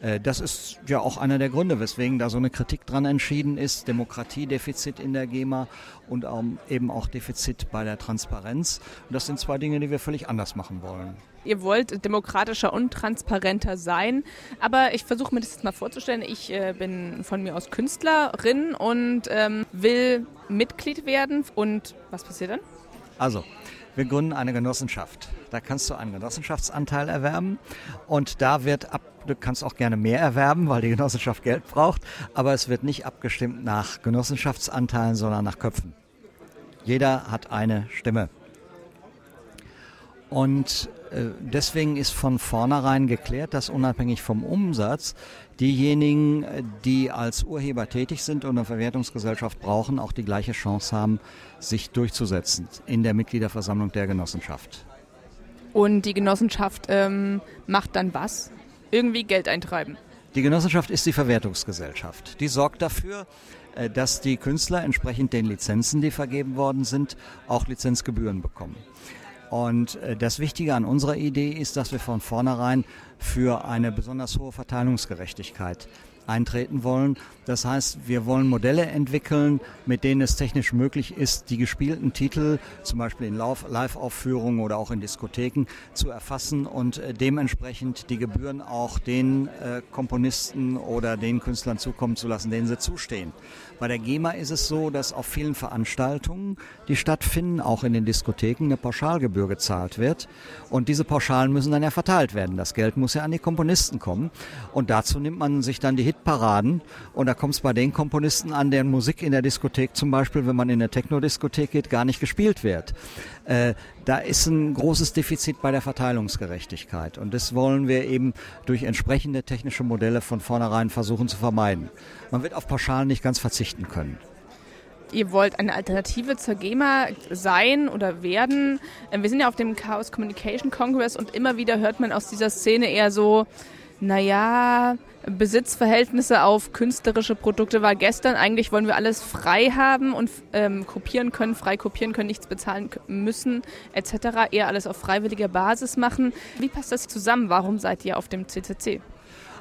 Äh, Das ist ja auch einer der Gründe, weswegen da so eine Kritik dran entschieden ist. Demokratiedefizit in der GEMA und eben auch Defizit bei der Transparenz. Und das sind zwei Dinge, die wir völlig anders machen wollen. Ihr wollt demokratischer und transparenter sein, aber ich versuche mir das jetzt mal vorzustellen. Ich äh, bin von mir aus Künstlerin und ähm, will Mitglied werden. Und was passiert dann? Also, wir gründen eine Genossenschaft. Da kannst du einen Genossenschaftsanteil erwerben und da wird ab, du kannst auch gerne mehr erwerben, weil die Genossenschaft Geld braucht, aber es wird nicht abgestimmt nach Genossenschaftsanteilen, sondern nach Köpfen. Jeder hat eine Stimme. Und deswegen ist von vornherein geklärt, dass unabhängig vom Umsatz diejenigen, äh, die als Urheber tätig sind und eine Verwertungsgesellschaft brauchen, auch die gleiche Chance haben, sich durchzusetzen in der Mitgliederversammlung der Genossenschaft. Und die Genossenschaft ähm, macht dann was? Irgendwie Geld eintreiben. Die Genossenschaft ist die Verwertungsgesellschaft. Die sorgt dafür, äh, dass die Künstler entsprechend den Lizenzen, die vergeben worden sind, auch Lizenzgebühren bekommen. Und äh, das Wichtige an unserer Idee ist, dass wir von vornherein für eine besonders hohe Verteilungsgerechtigkeit eintreten wollen. Das heißt, wir wollen Modelle entwickeln, mit denen es technisch möglich ist, die gespielten Titel, zum Beispiel in Live-Aufführungen oder auch in Diskotheken, zu erfassen und äh, dementsprechend die Gebühren auch den äh, Komponisten oder den Künstlern zukommen zu lassen, denen sie zustehen. Bei der GEMA ist es so, dass auf vielen Veranstaltungen, die stattfinden, auch in den Diskotheken, eine Pauschalgebühr gezahlt wird. Und diese Pauschalen müssen dann ja verteilt werden. Das Geld muss ja an die Komponisten kommen. Und dazu nimmt man sich dann die Hitparaden. Und da kommt es bei den Komponisten an, deren Musik in der Diskothek zum Beispiel, wenn man in eine Techno-Diskothek geht, gar nicht gespielt wird. Äh, da ist ein großes Defizit bei der Verteilungsgerechtigkeit. Und das wollen wir eben durch entsprechende technische Modelle von vornherein versuchen zu vermeiden. Man wird auf Pauschalen nicht ganz verzichten können. Ihr wollt eine Alternative zur GEMA sein oder werden. Ähm, Wir sind ja auf dem Chaos Communication Congress und immer wieder hört man aus dieser Szene eher so, naja, Besitzverhältnisse auf künstlerische Produkte war gestern. Eigentlich wollen wir alles frei haben und ähm, kopieren können, frei kopieren können, nichts bezahlen müssen, etc. Eher alles auf freiwilliger Basis machen. Wie passt das zusammen? Warum seid ihr auf dem CCC?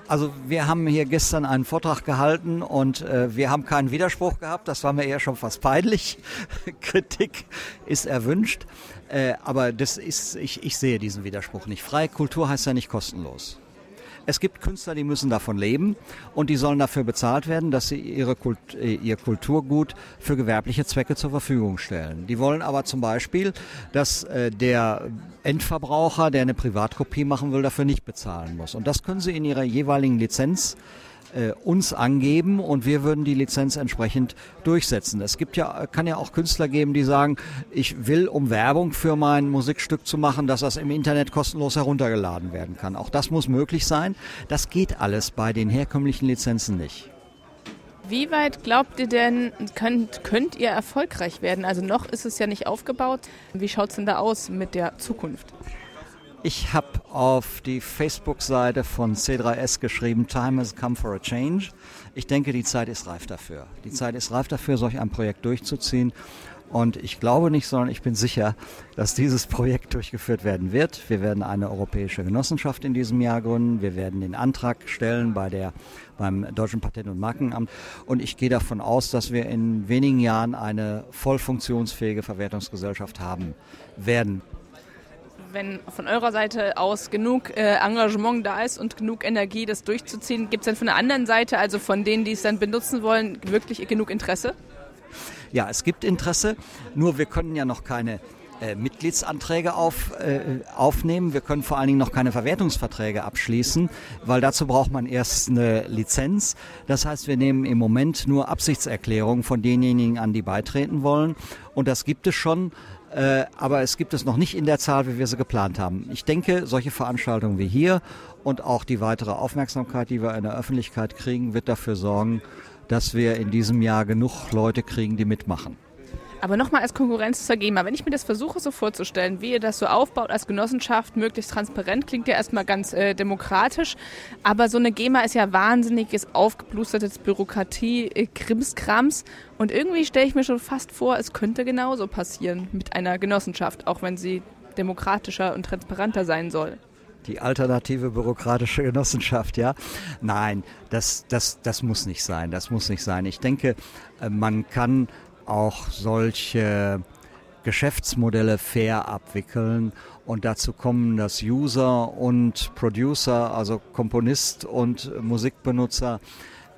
Also wir haben hier gestern einen Vortrag gehalten und äh, wir haben keinen Widerspruch gehabt. Das war mir eher schon fast peinlich. Kritik ist erwünscht. Äh, aber das ist, ich, ich sehe diesen Widerspruch nicht. Freie Kultur heißt ja nicht kostenlos. Es gibt Künstler, die müssen davon leben und die sollen dafür bezahlt werden, dass sie ihre Kult, äh, ihr Kulturgut für gewerbliche Zwecke zur Verfügung stellen. Die wollen aber zum Beispiel, dass äh, der Endverbraucher, der eine Privatkopie machen will, dafür nicht bezahlen muss. Und das können sie in ihrer jeweiligen Lizenz äh, uns angeben und wir würden die Lizenz entsprechend durchsetzen. Es gibt ja, kann ja auch Künstler geben, die sagen, ich will, um Werbung für mein Musikstück zu machen, dass das im Internet kostenlos heruntergeladen werden kann. Auch das muss möglich sein. Das geht alles bei den herkömmlichen Lizenzen nicht. Wie weit glaubt ihr denn, könnt, könnt ihr erfolgreich werden? Also noch ist es ja nicht aufgebaut. Wie schaut es denn da aus mit der Zukunft? Ich habe auf die Facebook-Seite von C3S geschrieben, Time has come for a change. Ich denke, die Zeit ist reif dafür. Die Zeit ist reif dafür, solch ein Projekt durchzuziehen. Und ich glaube nicht, sondern ich bin sicher, dass dieses Projekt durchgeführt werden wird. Wir werden eine europäische Genossenschaft in diesem Jahr gründen. Wir werden den Antrag stellen bei der, beim Deutschen Patent- und Markenamt. Und ich gehe davon aus, dass wir in wenigen Jahren eine voll funktionsfähige Verwertungsgesellschaft haben werden. Wenn von eurer Seite aus genug äh, Engagement da ist und genug Energie, das durchzuziehen, gibt es dann von der anderen Seite, also von denen, die es dann benutzen wollen, wirklich genug Interesse? Ja, es gibt Interesse, nur wir können ja noch keine äh, Mitgliedsanträge auf, äh, aufnehmen. Wir können vor allen Dingen noch keine Verwertungsverträge abschließen, weil dazu braucht man erst eine Lizenz. Das heißt, wir nehmen im Moment nur Absichtserklärungen von denjenigen an, die beitreten wollen. Und das gibt es schon. Äh, aber es gibt es noch nicht in der Zahl, wie wir sie geplant haben. Ich denke, solche Veranstaltungen wie hier und auch die weitere Aufmerksamkeit, die wir in der Öffentlichkeit kriegen, wird dafür sorgen, dass wir in diesem Jahr genug Leute kriegen, die mitmachen. Aber nochmal als Konkurrenz zur GEMA, wenn ich mir das versuche so vorzustellen, wie ihr das so aufbaut als Genossenschaft, möglichst transparent, klingt ja erstmal ganz äh, demokratisch, aber so eine GEMA ist ja wahnsinniges, aufgeblustertes Bürokratie, äh, Krimskrams und irgendwie stelle ich mir schon fast vor, es könnte genauso passieren mit einer Genossenschaft, auch wenn sie demokratischer und transparenter sein soll die alternative bürokratische Genossenschaft, ja. Nein, das, das, das muss nicht sein. Das muss nicht sein. Ich denke, äh, man kann auch solche Geschäftsmodelle fair abwickeln und dazu kommen, dass User und Producer, also Komponist und Musikbenutzer,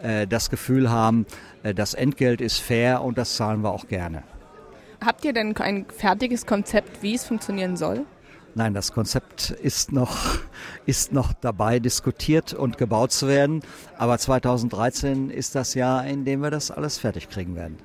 äh, das Gefühl haben, äh, das Entgelt ist fair und das zahlen wir auch gerne. Habt ihr denn ein fertiges Konzept, wie es funktionieren soll? Nein, das Konzept ist noch, ist noch dabei, diskutiert und gebaut zu werden. Aber 2013 ist das Jahr, in dem wir das alles fertig kriegen werden.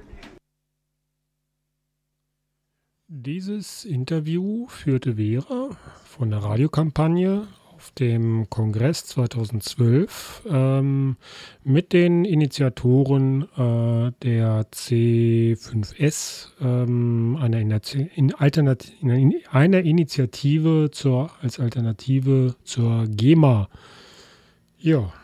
Dieses Interview führte Vera von der Radiokampagne auf dem Kongress 2012 ähm, mit den Initiatoren äh, der C5S, ähm, einer, in Alternat einer Initiative zur, als Alternative zur GEMA. Ja.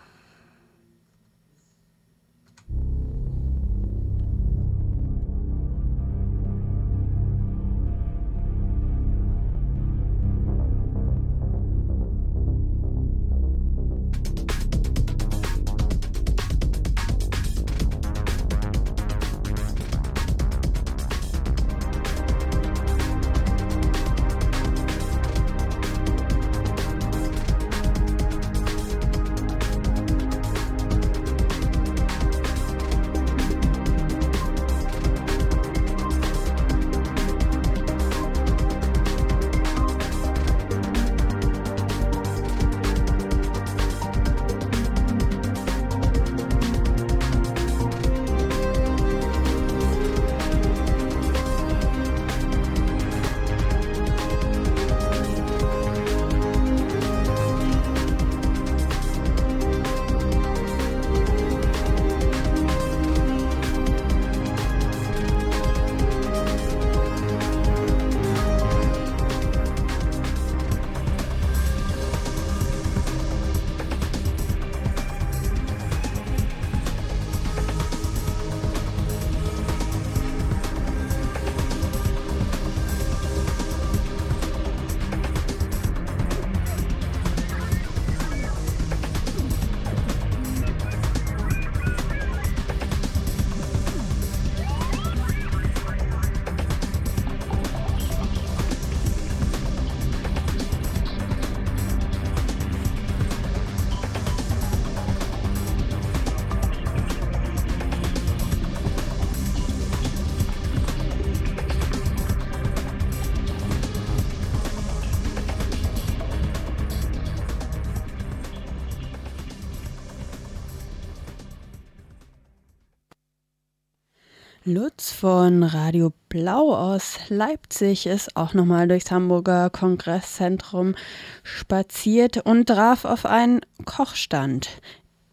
Lutz von Radio Blau aus Leipzig ist auch nochmal durchs Hamburger Kongresszentrum spaziert und traf auf einen Kochstand.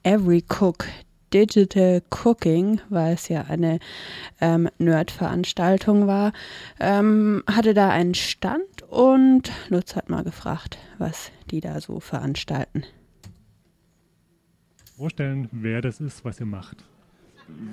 Every Cook Digital Cooking, weil es ja eine ähm, Nerd-Veranstaltung war, ähm, hatte da einen Stand und Lutz hat mal gefragt, was die da so veranstalten. Vorstellen, wer das ist, was ihr macht.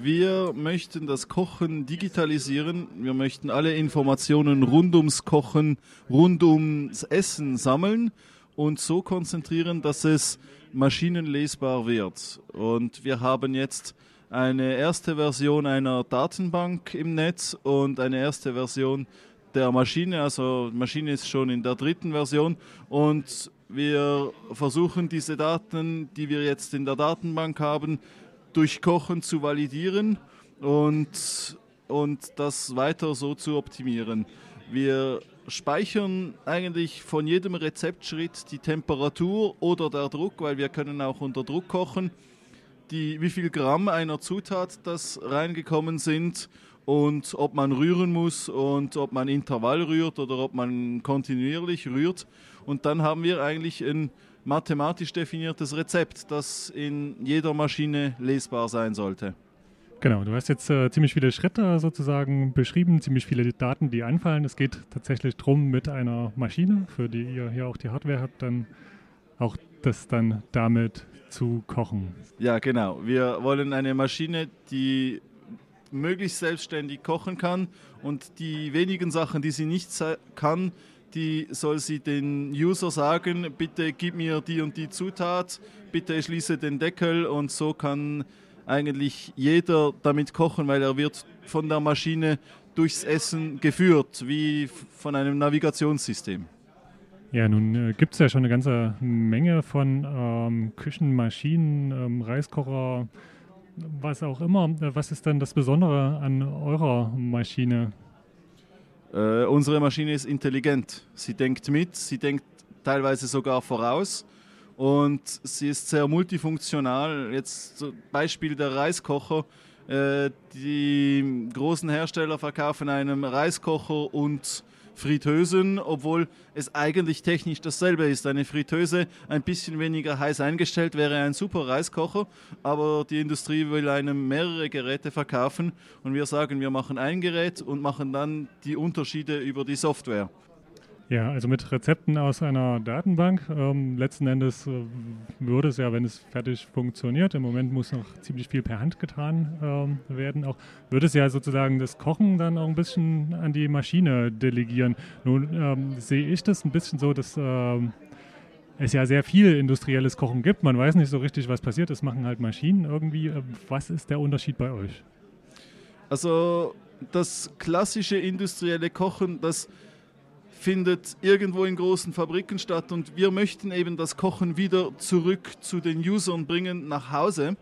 Wir möchten das Kochen digitalisieren. Wir möchten alle Informationen rund ums Kochen, rund ums Essen sammeln und so konzentrieren, dass es maschinenlesbar wird. Und wir haben jetzt eine erste Version einer Datenbank im Netz und eine erste Version der Maschine. Also die Maschine ist schon in der dritten Version und wir versuchen diese Daten, die wir jetzt in der Datenbank haben, durch Kochen zu validieren und, und das weiter so zu optimieren. Wir speichern eigentlich von jedem Rezeptschritt die Temperatur oder der Druck, weil wir können auch unter Druck kochen, die, wie viel Gramm einer Zutat das reingekommen sind und ob man rühren muss und ob man Intervall rührt oder ob man kontinuierlich rührt. Und dann haben wir eigentlich ein mathematisch definiertes Rezept, das in jeder Maschine lesbar sein sollte. Genau, du hast jetzt äh, ziemlich viele Schritte sozusagen beschrieben, ziemlich viele Daten, die anfallen. Es geht tatsächlich darum, mit einer Maschine, für die ihr hier auch die Hardware habt, dann auch das dann damit zu kochen. Ja, genau. Wir wollen eine Maschine, die möglichst selbstständig kochen kann und die wenigen Sachen, die sie nicht kann, die soll sie den User sagen, bitte gib mir die und die Zutat, bitte schließe den Deckel und so kann eigentlich jeder damit kochen, weil er wird von der Maschine durchs Essen geführt, wie von einem Navigationssystem. Ja, nun äh, gibt es ja schon eine ganze Menge von ähm, Küchenmaschinen, ähm, Reiskocher, was auch immer. Was ist denn das Besondere an eurer Maschine? Äh, unsere Maschine ist intelligent. Sie denkt mit, sie denkt teilweise sogar voraus und sie ist sehr multifunktional. Jetzt so Beispiel der Reiskocher. Äh, die großen Hersteller verkaufen einem Reiskocher und Fritteusen, obwohl es eigentlich technisch dasselbe ist. Eine Fritteuse ein bisschen weniger heiß eingestellt wäre ein super Reiskocher, aber die Industrie will einem mehrere Geräte verkaufen und wir sagen, wir machen ein Gerät und machen dann die Unterschiede über die Software. Ja, also mit Rezepten aus einer Datenbank. Ähm, letzten Endes äh, würde es ja, wenn es fertig funktioniert, im Moment muss noch ziemlich viel per Hand getan ähm, werden, auch würde es ja sozusagen das Kochen dann auch ein bisschen an die Maschine delegieren. Nun ähm, sehe ich das ein bisschen so, dass ähm, es ja sehr viel industrielles Kochen gibt. Man weiß nicht so richtig, was passiert. Das machen halt Maschinen irgendwie. Äh, was ist der Unterschied bei euch? Also das klassische industrielle Kochen, das findet irgendwo in großen Fabriken statt und wir möchten eben das Kochen wieder zurück zu den Usern bringen nach Hause,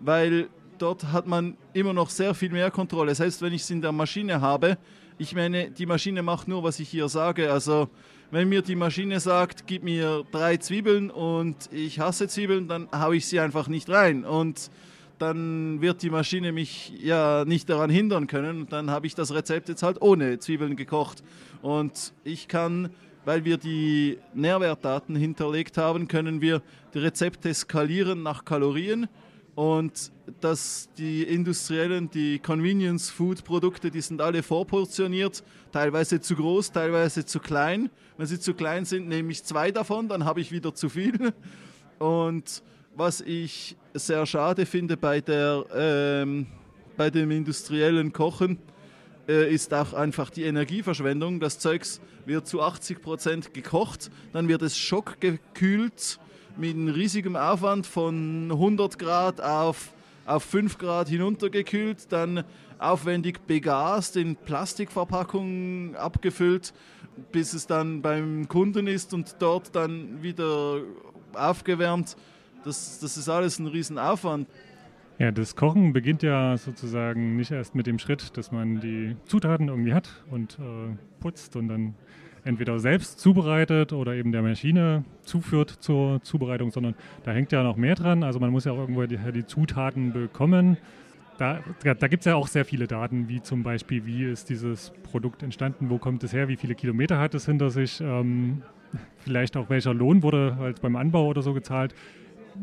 weil dort hat man immer noch sehr viel mehr Kontrolle. Selbst wenn ich es in der Maschine habe, ich meine, die Maschine macht nur, was ich hier sage. Also wenn mir die Maschine sagt, gib mir drei Zwiebeln und ich hasse Zwiebeln, dann haue ich sie einfach nicht rein. Und dann wird die Maschine mich ja nicht daran hindern können. Dann habe ich das Rezept jetzt halt ohne Zwiebeln gekocht. Und ich kann, weil wir die Nährwertdaten hinterlegt haben, können wir die Rezepte skalieren nach Kalorien. Und dass die industriellen, die Convenience-Food-Produkte, die sind alle vorportioniert, teilweise zu groß, teilweise zu klein. Wenn sie zu klein sind, nehme ich zwei davon, dann habe ich wieder zu viel. Und was ich sehr schade finde bei, der, ähm, bei dem industriellen Kochen, äh, ist auch einfach die Energieverschwendung. Das Zeugs wird zu 80 Prozent gekocht, dann wird es schockgekühlt mit einem riesigen Aufwand von 100 Grad auf, auf 5 Grad hinuntergekühlt, dann aufwendig begast, in Plastikverpackungen abgefüllt, bis es dann beim Kunden ist und dort dann wieder aufgewärmt. Das, das ist alles ein Riesenaufwand. Ja, das Kochen beginnt ja sozusagen nicht erst mit dem Schritt, dass man die Zutaten irgendwie hat und äh, putzt und dann entweder selbst zubereitet oder eben der Maschine zuführt zur Zubereitung, sondern da hängt ja noch mehr dran. Also man muss ja auch irgendwo die, die Zutaten bekommen. da, da gibt es ja auch sehr viele Daten, wie zum Beispiel, wie ist dieses Produkt entstanden, wo kommt es her, wie viele Kilometer hat es hinter sich, ähm, vielleicht auch welcher Lohn wurde halt beim Anbau oder so gezahlt.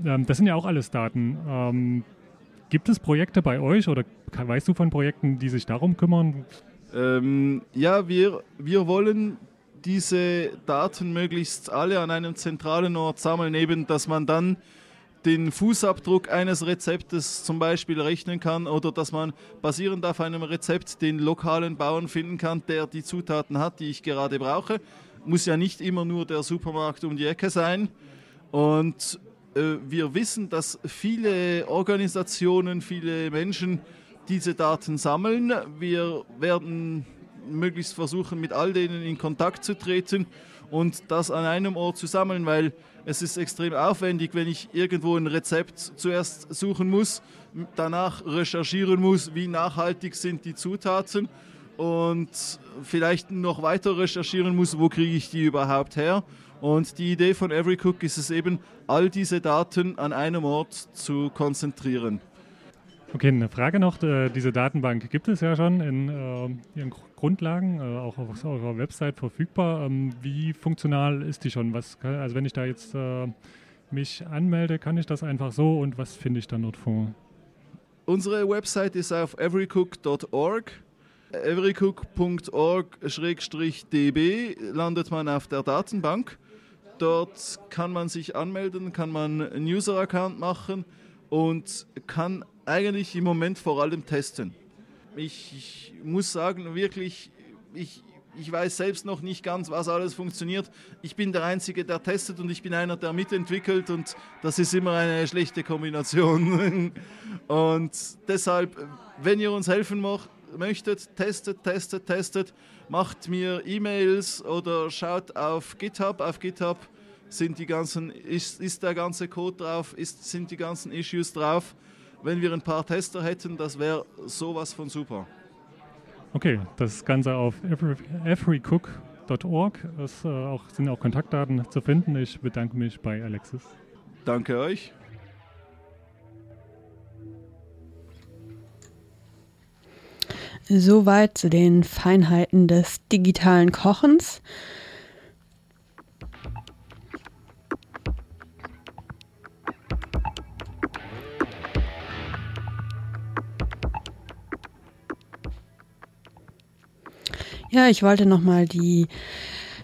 Ähm, das sind ja auch alles Daten. Ähm, gibt es Projekte bei euch oder weißt du von Projekten, die sich darum kümmern? Ähm, ja, wir, wir wollen diese Daten möglichst alle an einem zentralen Ort sammeln, eben dass man dann den Fußabdruck eines Rezeptes zum Beispiel rechnen kann oder dass man basierend auf einem Rezept den lokalen Bauern finden kann, der die Zutaten hat, die ich gerade brauche. Muss ja nicht immer nur der Supermarkt um die Ecke sein. Und wir wissen, dass viele Organisationen, viele Menschen diese Daten sammeln. Wir werden möglichst versuchen, mit all denen in Kontakt zu treten und das an einem Ort zu sammeln, weil es ist extrem aufwendig, wenn ich irgendwo ein Rezept zuerst suchen muss, danach recherchieren muss, wie nachhaltig sind die Zutaten und vielleicht noch weiter recherchieren muss, wo kriege ich die überhaupt her. Und die Idee von Every Cook ist es eben, all diese Daten an einem Ort zu konzentrieren. Okay, eine Frage noch. Äh, diese Datenbank gibt es ja schon in äh, ihren Grundlagen, äh, auch auf eurer Website verfügbar. Ähm, wie funktional ist die schon? Was, also wenn ich da jetzt äh, mich anmelde, kann ich das einfach so und was finde ich dann dort vor? Unsere Website ist auf everycook.org. everycook.org-db landet man auf der Datenbank. Dort kann man sich anmelden, kann man einen User-Account machen und kann eigentlich im Moment vor allem testen. Ich, ich muss sagen, wirklich, ich, ich weiß selbst noch nicht ganz, was alles funktioniert. Ich bin der Einzige, der testet und ich bin einer, der mitentwickelt und das ist immer eine schlechte Kombination. Und deshalb, wenn ihr uns helfen möchtet, testet, testet, testet, macht mir E-Mails oder schaut auf GitHub. Auf GitHub sind die ganzen, ist, ist der ganze Code drauf, ist, sind die ganzen Issues drauf. Wenn wir ein paar Tester hätten, das wäre sowas von super. Okay, das Ganze auf everycook.org. Es äh, auch, sind auch Kontaktdaten zu finden. Ich bedanke mich bei Alexis. Danke euch. Soweit zu den Feinheiten des digitalen Kochens. Ja, ich wollte nochmal die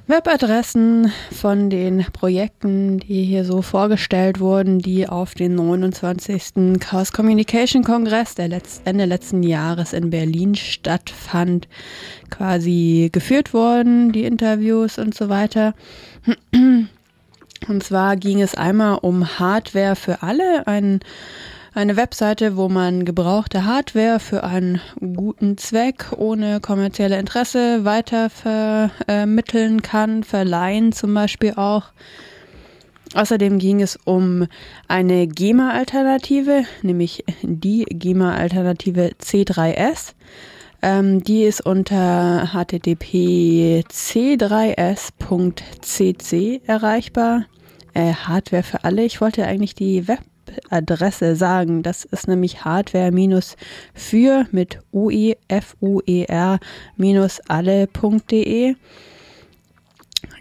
Webadressen von den Projekten, die hier so vorgestellt wurden, die auf den 29. Chaos Communication Kongress, der letzt, Ende letzten Jahres in Berlin stattfand, quasi geführt wurden, die Interviews und so weiter. Und zwar ging es einmal um Hardware für alle, ein eine Webseite, wo man gebrauchte Hardware für einen guten Zweck ohne kommerzielle Interesse weiter vermitteln kann, verleihen zum Beispiel auch. Außerdem ging es um eine GEMA-Alternative, nämlich die GEMA-Alternative C3S. Ähm, die ist unter http c3s.cc erreichbar. Äh, Hardware für alle. Ich wollte eigentlich die Web Adresse sagen. Das ist nämlich hardware-für mit uefuer alle.de.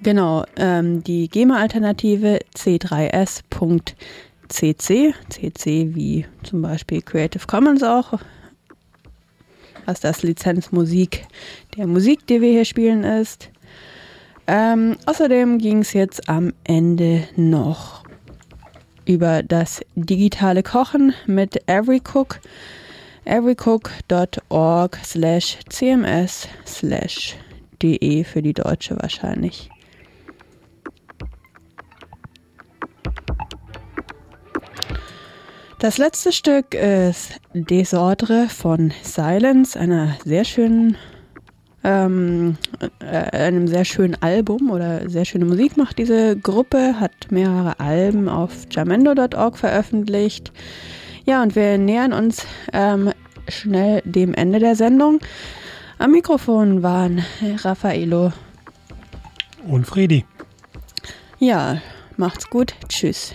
Genau, ähm, die GEMA-Alternative c3s.cc, cc wie zum Beispiel Creative Commons auch, was das Lizenzmusik der Musik, die wir hier spielen, ist. Ähm, außerdem ging es jetzt am Ende noch über das digitale Kochen mit Everycook. everycook.org slash cms slash de für die Deutsche wahrscheinlich. Das letzte Stück ist Desordre von Silence, einer sehr schönen ähm, äh, einem sehr schönen Album oder sehr schöne Musik macht diese Gruppe, hat mehrere Alben auf jamendo.org veröffentlicht. Ja, und wir nähern uns ähm, schnell dem Ende der Sendung. Am Mikrofon waren Raffaello und Fredi. Ja, macht's gut. Tschüss.